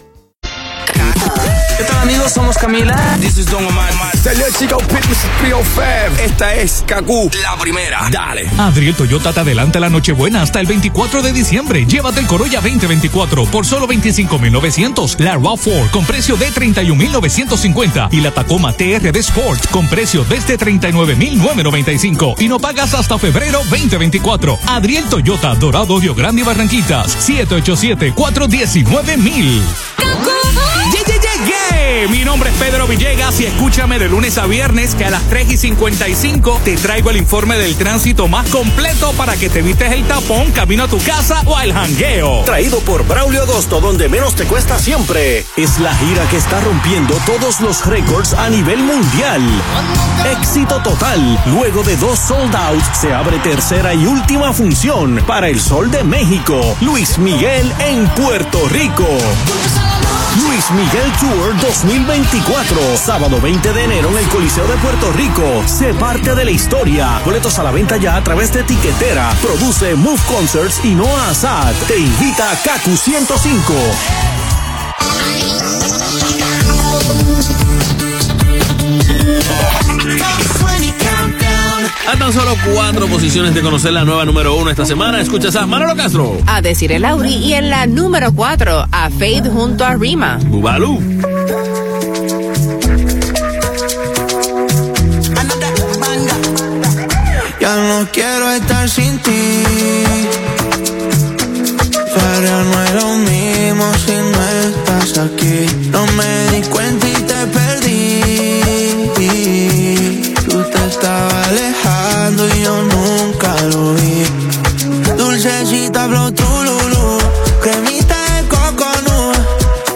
¿Qué tal amigos? Somos Camila. This is Don Omar. Salió el Chico Pit 305. Esta es Kaku, la primera. Dale. Adriel Toyota te adelanta la Nochebuena hasta el 24 de diciembre. Llévate el Corolla 2024 por solo 25,900. La RAV4 con precio de 31,950. Y la Tacoma TRD Sport con precio desde 39,995. Y no pagas hasta febrero 2024. Adriel Toyota, Dorado, Rio Grande y Barranquitas. 787-419-1000. ¡Yeah, yeah, Mi nombre es Pedro Villegas y escúchame de lunes a viernes que a las 3 y 55 te traigo el informe del tránsito más completo para que te evites el tapón camino a tu casa o al jangueo. Traído por Braulio Agosto, donde menos te cuesta siempre. Es la gira que está rompiendo todos los récords a nivel mundial. Éxito total. Luego de dos sold outs, se abre tercera y última función para el Sol de México. Luis Miguel en Puerto Rico. Luis Miguel Tour 2024. Sábado 20 de enero en el Coliseo de Puerto Rico. Sé parte de la historia. Boletos a la venta ya a través de Tiquetera. Produce Move Concerts y Noah Asad. Te invita a Kaku 105. A tan solo cuatro posiciones de conocer la nueva número uno esta semana, escuchas a Manolo Castro. A decir el Lauri y en la número 4 a Fade junto a Rima. Bubalú. Ya no quiero estar sin ti. Pero no es lo mismo si no estás aquí. No me di cuenta Dulcecita flow lulu. Cremita de coconut.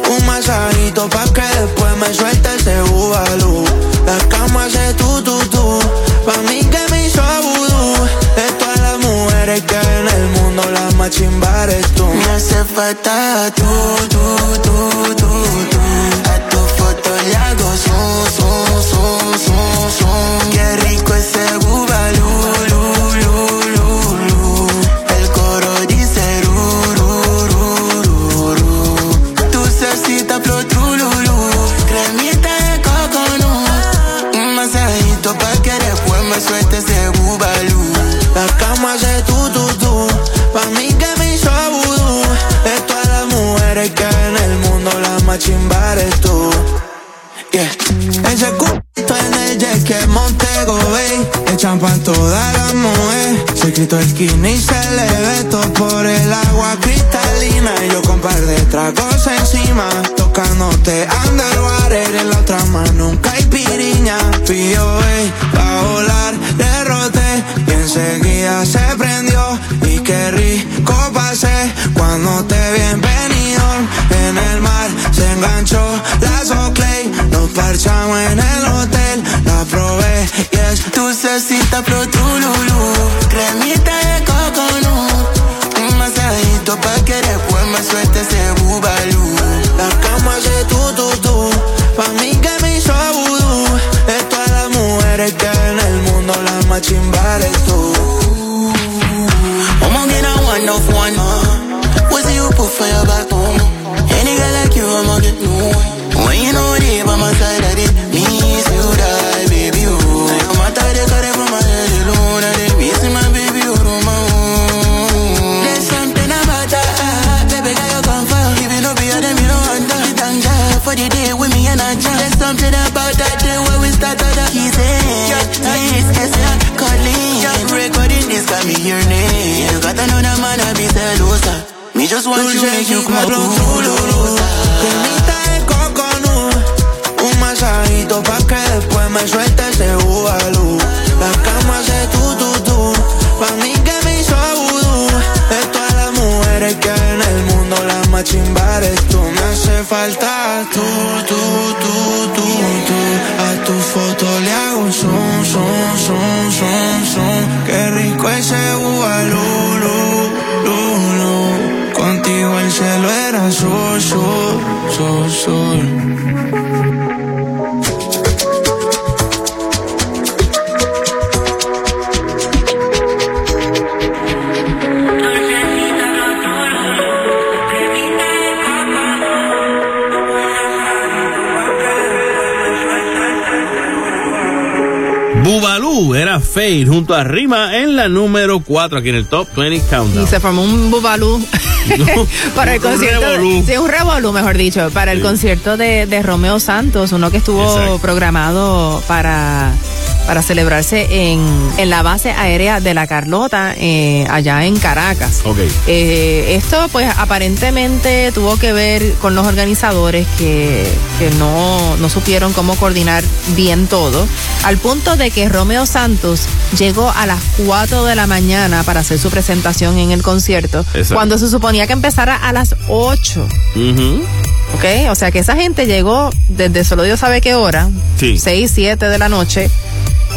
Un masajito pa' que después me suelte ese bubalú. La cama hace tu tu tu. Pa' mí que me hizo vudú. De todas las mujeres que hay en el mundo, la más chimba eres tú. Me hace falta tú, tú, tú, tú, tú. Yeah. Ese culito en el jet que Montego Bay. Le champan toda la mujer. Se quitó el skinny se le ve todo por el agua cristalina. Y yo con par de tragos encima. Tocándote underwater. En la otra mano un caipiriña. Pidió, ey, pa' volar. Le roté y enseguida se prendió. Y qué rico pasé cuando te dulcecita pro trululú. Cremita de coconut. Un masajito pa' que después me suelte ese bubalú. La cama hace tu tu tu. Pa' mí que me hizo vudú. De todas las mujeres que en el mundo, la más chimba eres tú. I'ma get a one of one. What's you put for your back Got me your name. You got another man, I be celosa. Me just want you to make you come Cremita de coconut Un masajito pa' que después me suelte ese bubalú La cama hace tu, tu, tu Pa' mí que me hizo vudú. De todas las mujeres que hay en el mundo La más chimba eres tú hace falta tú, tú, tú, tú, tú A tu foto le hago zoom, zoom, zoom, zoom, zoom Qué rico ese bubalú, lu, lu, lu. Contigo el cielo era azul, azul, azul. Fade junto a Rima en la número 4 aquí en el Top 20 Countdown. Y se formó un bubalú para el un concierto. revolú. sí, un revolú, mejor dicho, para el concierto de, de Romeo Santos, uno que estuvo Exacto. programado para, para celebrarse en, en la base aérea de la Carlota, eh, allá en Caracas. Ok. Eh, esto pues aparentemente tuvo que ver con los organizadores que, que no, no supieron cómo coordinar bien todo, al punto de que Romeo Santos llegó a las 4 de la mañana para hacer su presentación en el concierto, Exacto. cuando se suponía que empezara a las 8. Ujú. ¿Ok? O sea que esa gente llegó desde solo Dios sabe qué hora, Sí. 6, 7 de la noche,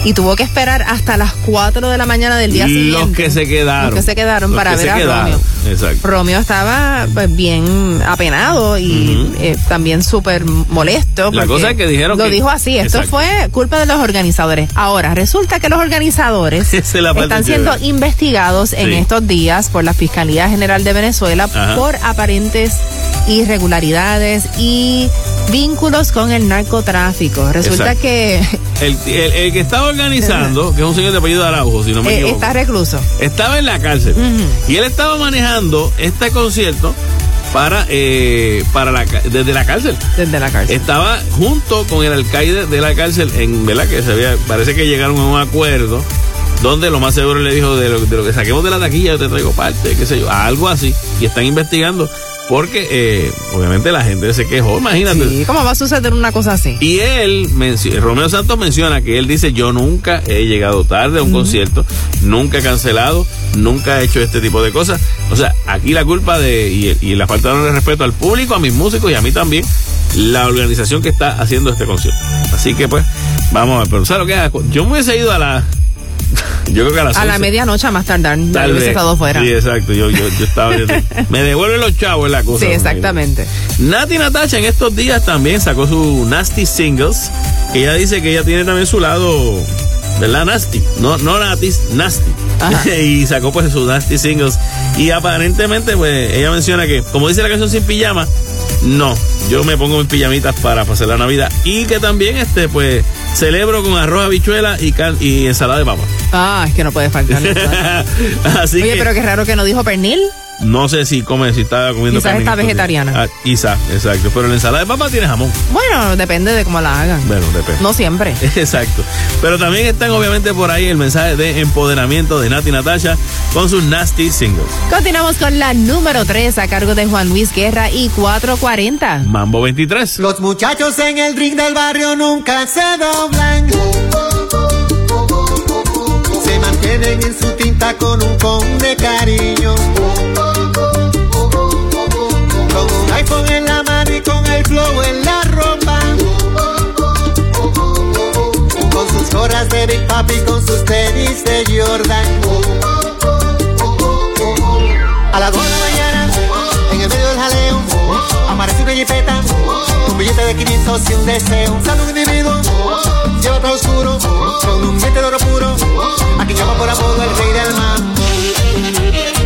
y tuvo que esperar hasta las 4 de la mañana del día siguiente. Los que se quedaron. Los que se quedaron Los para ver a quedaron. Romeo. Exacto. Romeo estaba pues, bien apenado y eh, también súper molesto. La cosa es que dijeron Lo que- dijo así, esto Exacto. fue culpa de los organizadores. Ahora, resulta que los organizadores es están siendo chévere. investigados en estos días por la Fiscalía General de Venezuela Ajá. por aparentes irregularidades y vínculos con el narcotráfico. Resulta Exacto. que El, el- el que estaba organizando, que es un señor de apellido Araujo, si no me eh, equivoco, está recluso. estaba en la cárcel. Y él estaba manejando este concierto para, eh, para la, desde la cárcel. Desde la cárcel. Estaba junto con el alcaide de la cárcel, en verdad que se había, parece que llegaron a un acuerdo donde lo más seguro le dijo de lo, de lo que saquemos de la taquilla, yo te traigo parte, qué sé yo, algo así. Y están investigando porque eh, obviamente la gente se quejó, imagínate. Sí, ¿cómo va a suceder una cosa así? Y él, Romeo Santos menciona que él dice, yo nunca he llegado tarde a un concierto, nunca he cancelado, nunca he hecho este tipo de cosas. O sea, aquí la culpa de, y, y la falta de respeto al público, a mis músicos y a mí también, la organización que está haciendo este concierto. Así que pues, vamos a ver, pero ¿sabes lo que? Yo me hubiese ido a la... Yo creo que a las A la 11. medianoche a más tardar, Tal hubiese vez. estado fuera. Sí, exacto. Yo, yo, yo estaba viendo. Me devuelven los chavos la cosa. Sí, exactamente. Nati Natasha en estos días también sacó su Nasty Singles. Que ella dice que ella tiene también su lado, ¿verdad? Nasty. No, no Natis, Nasty. y sacó pues su Nasty Singles. Y aparentemente, pues, ella menciona que, como dice la canción Sin Pijama, no, yo me pongo mis pijamitas para pasar la Navidad. Y que también, este, pues, celebro con arroz, habichuela y, cal- y ensalada de papa. Ah, es que no puede faltar. Así Oye, que pero qué raro que no dijo pernil. No sé si come, si está comiendo Quizás carne está vegetariana. Ah, quizás, exacto. Pero la ensalada de papa tiene jamón. Bueno, depende de cómo la hagan. Bueno, depende. No siempre. Exacto. Pero también están obviamente por ahí el mensaje de empoderamiento de Nati Natasha con sus nasty singles. Continuamos con la número 3 a cargo de Juan Luis Guerra y 440. Mambo 23. Los muchachos en el ring del barrio nunca se doblan. Se mantienen en su tinta con un con de cariño. Big Papi, con sus tenis de Jordan. A las 2 de la mañana, en el medio del jaleo, aparece una jipeta, un billete de 500 y un deseo. Un individuo, lleva todo oscuro, con un diente de oro puro, a quien llama por apodo el rey del mambo.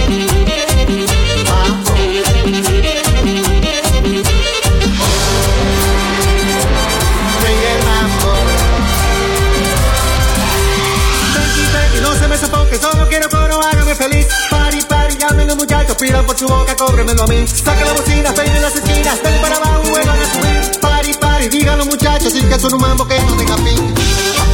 Pidan por su boca, cóbremelo a mí. Saca la bocina, peinen las esquinas, ven para abajo, vuelvan a subir. Pari, pari, digan los muchachos, sin que son un mambo que no tenga fin.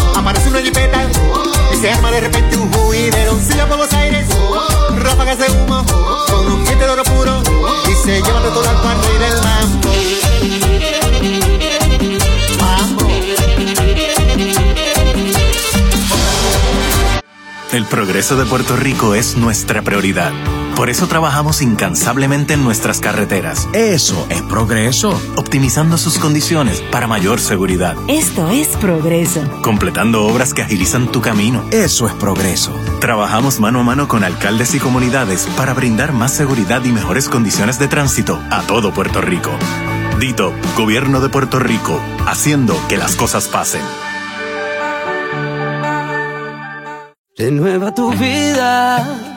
aparece una jipeta y se arma de repente un juidero. Silla por los aires, ráfagas de humo, con un diente de oro puro y se lleva de todo al y del mambo. El progreso de Puerto Rico es nuestra prioridad. Por eso trabajamos incansablemente en nuestras carreteras. Eso es progreso. Optimizando sus condiciones para mayor seguridad. Esto es progreso. Completando obras que agilizan tu camino. Eso es progreso. Trabajamos mano a mano con alcaldes y comunidades para brindar más seguridad y mejores condiciones de tránsito a todo Puerto Rico. Dito, Gobierno de Puerto Rico, haciendo que las cosas pasen. Renueva tu vida,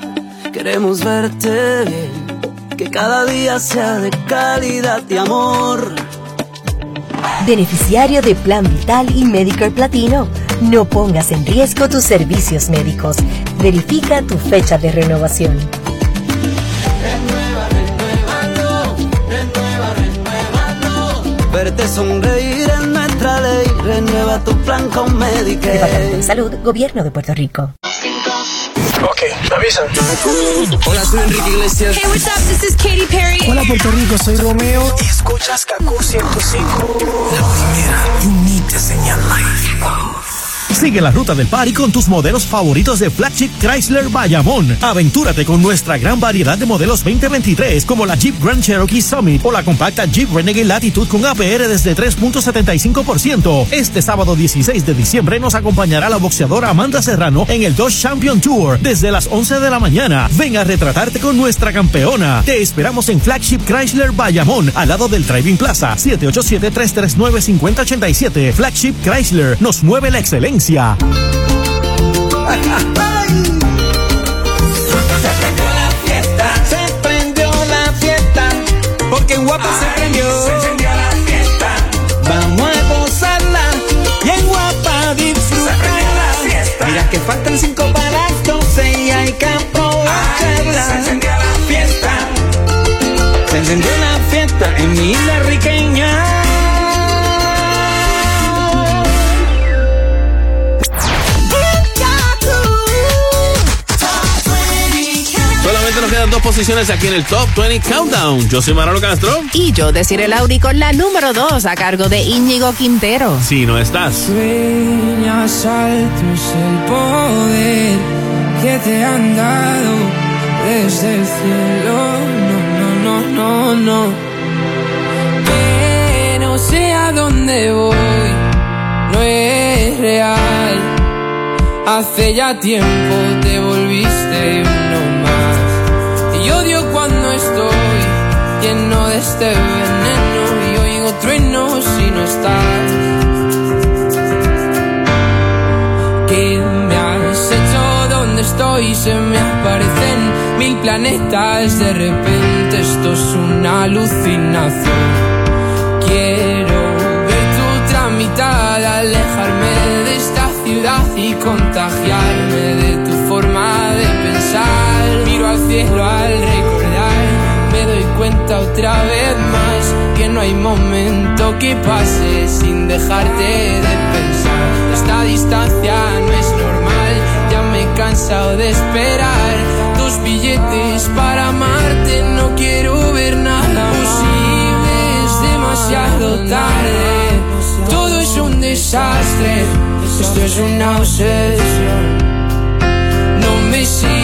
queremos verte bien, que cada día sea de calidad y amor. Beneficiario de Plan Vital y Medicare Platino, no pongas en riesgo tus servicios médicos. Verifica tu fecha de renovación. Verte sonreír en nuestra ley, renueva tu plan con Medicare. Departamento de Salud, Gobierno de Puerto Rico. Ok, me avisan. Hola, soy Enrique Iglesias. Hey, what's up? This is Katy Perry. Hola, Puerto Rico, soy Romeo. Y escuchas Kaku 105. La primera, you need to señal life. Sigue la ruta del party con tus modelos favoritos de Flagship Chrysler Bayamón. Aventúrate con nuestra gran variedad de modelos 2023 como la Jeep Grand Cherokee Summit o la compacta Jeep Renegade Latitude con APR desde 3.75%. Este sábado 16 de diciembre nos acompañará la boxeadora Amanda Serrano en el Dodge Champion Tour desde las 11 de la mañana. Ven a retratarte con nuestra campeona. Te esperamos en Flagship Chrysler Bayamón al lado del Driving Plaza 787-339-5087. Flagship Chrysler nos mueve la excelencia. Se prendió la fiesta, se prendió la fiesta, porque en Guapa se prendió. Se encendió la fiesta. Vamos a gozarla y en Guapa disfrutarla. Mira que faltan cinco para las doce y hay que aprovecharla. se encendió la fiesta. Se encendió la fiesta en mi isla riqueña. Solamente nos quedan dos posiciones aquí en el Top 20 Countdown. Yo soy Manolo Castro. Y yo, Desiree Lauri, con la número 2 a cargo de Íñigo Quintero. Si no estás. Sueñas alto es el poder que te han dado desde el cielo. No, no, no, no, no. Que no sé a dónde voy, no es real. Hace ya tiempo te volviste uno lleno de este veneno y oigo truenos si no estás. ¿Qué me has hecho? ¿Dónde estoy? Se me aparecen mil planetas. De repente esto es una alucinación. Quiero ver tu tramitada, alejarme de esta ciudad y contagiarme de tu forma de pensar. Miro al cielo al doy cuenta otra vez más que no hay momento que pase sin dejarte de pensar. Esta distancia no es normal, ya me he cansado de esperar tus billetes para amarte. No quiero ver nada posible, es demasiado tarde. Todo es un desastre, esto es una obsesión. No me tus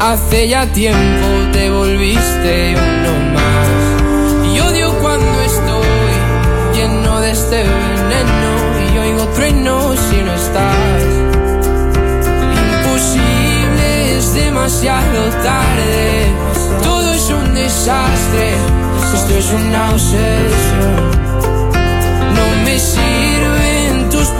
Hace ya tiempo te volviste uno más. Y odio cuando estoy lleno de este veneno y oigo truenos si no estás. Imposible, es demasiado tarde. Todo es un desastre, esto es una obsesión. No me sirven tus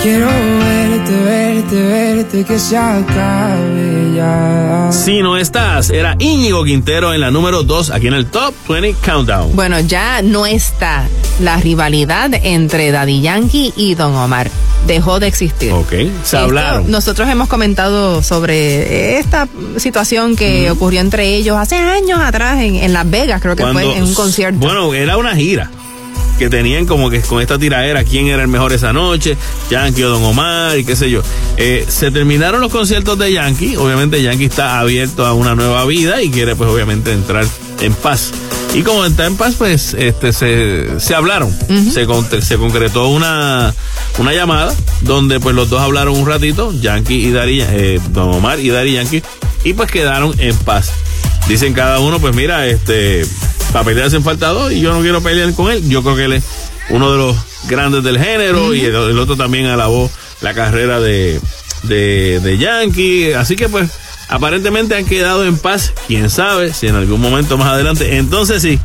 Quiero verte, verte, verte, que se acabe ya. Si no estás, era Íñigo Quintero en la número 2 aquí en el Top 20 Countdown. Bueno, ya no está. la rivalidad entre Daddy Yankee y Don Omar. Dejó de existir. Ok, se Esto, hablaron. Nosotros hemos comentado sobre esta situación que ocurrió entre ellos hace años atrás en, en Las Vegas, creo que Cuando- fue en un concierto. Bueno, era una gira que tenían como que con esta tiradera quién era el mejor esa noche, Yankee o Don Omar y qué sé yo. Eh, se terminaron los conciertos de Yankee, obviamente Yankee está abierto a una nueva vida y quiere pues obviamente entrar en paz. Y como está en paz, pues este se, se hablaron, se, con- se concretó una, una llamada donde pues los dos hablaron un ratito, Yankee y Dari, eh, Don Omar y Dari Yankee, y pues quedaron en paz. Dicen cada uno, pues mira, este, para pelear hacen falta dos y yo no quiero pelear con él. Yo creo que él es uno de los grandes del género y el, el otro también alabó la carrera de, de, de Yankee. Así que pues aparentemente han quedado en paz. Quién sabe si en algún momento más adelante, entonces sí,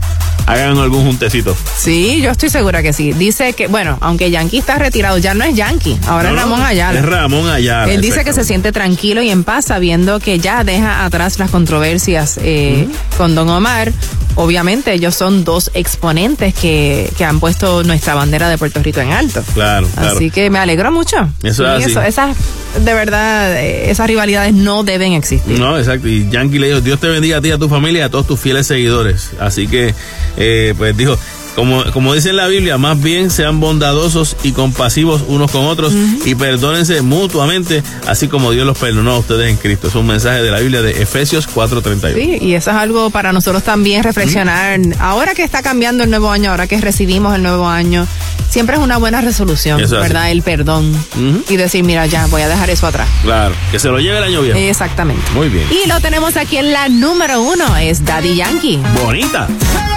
hagan algún juntecito. Sí, yo estoy segura que sí. Dice que, bueno, aunque Yankee está retirado, ya no es Yankee, ahora No, es Ramón Ayala. Es Ramón Ayala. Él dice que se siente tranquilo y en paz sabiendo que ya deja atrás las controversias eh, con Don Omar. Obviamente ellos son dos exponentes que, que han puesto nuestra bandera de Puerto Rico en alto. Claro, claro. Así que me alegró mucho. Eso es así. esas, de verdad, eh, esas rivalidades no deben existir. No, exacto. Y Yankee le dijo, Dios te bendiga a ti, a tu familia y a todos tus fieles seguidores. Así que, eh, pues dijo, como, como dice en la Biblia, más bien sean bondadosos y compasivos unos con otros y perdónense mutuamente, así como Dios los perdonó a ustedes en Cristo. Es un mensaje de la Biblia de Efesios 4.31. Sí, y eso es algo para nosotros también reflexionar. Ahora que está cambiando el nuevo año, ahora que recibimos el nuevo año, siempre es una buena resolución, Eso es así. ¿verdad? El perdón. Y decir, mira, ya, voy a dejar eso atrás. Claro, que se lo lleve el año viejo. Exactamente. Muy bien. Y lo tenemos aquí en la número uno, es Daddy Yankee. Bonita. Bonita,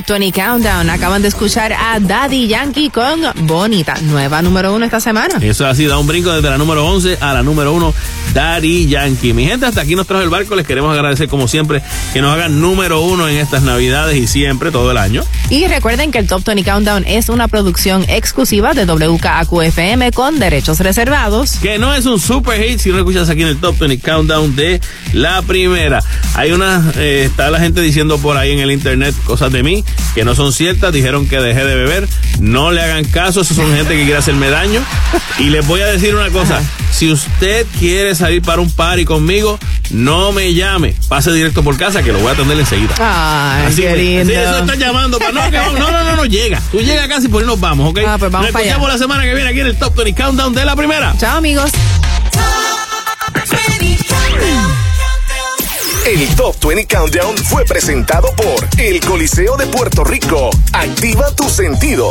Top 20 Countdown. Acaban de escuchar a Daddy Yankee con Bonita, nueva número uno esta semana. Eso así, da un brinco desde la número 11 a la número 1, Daddy Yankee. Mi gente, hasta aquí nos trajo el barco. Les queremos agradecer, como siempre, que nos hagan número uno en estas navidades y siempre, todo el año. Y recuerden que el Top 20 Countdown es una producción exclusiva de WKAQFM con derechos reservados. Que no es un super hit si no escuchas aquí en el Top 20 Countdown de la primera. Hay una, eh, está la gente diciendo por ahí en el internet cosas de mí que no son ciertas. Dijeron que dejé de beber. No le hagan caso, esos son gente que quiere hacerme daño. Y les voy a decir una cosa. Si usted quiere salir para un party conmigo, no me llame. Pase directo por casa que lo voy a atender enseguida. Ay, Así qué lindo. sí, eso está llamando. para- no, que vamos- no, no, no, no, llega. Tú llegas casi por ahí nos vamos, ¿ok? Ah, pues vamos Nos escuchamos la semana que viene aquí en el Top 20 Countdown de la primera. Chao, amigos. El Top 20 Countdown fue presentado por El Coliseo de Puerto Rico. Activa tus sentidos.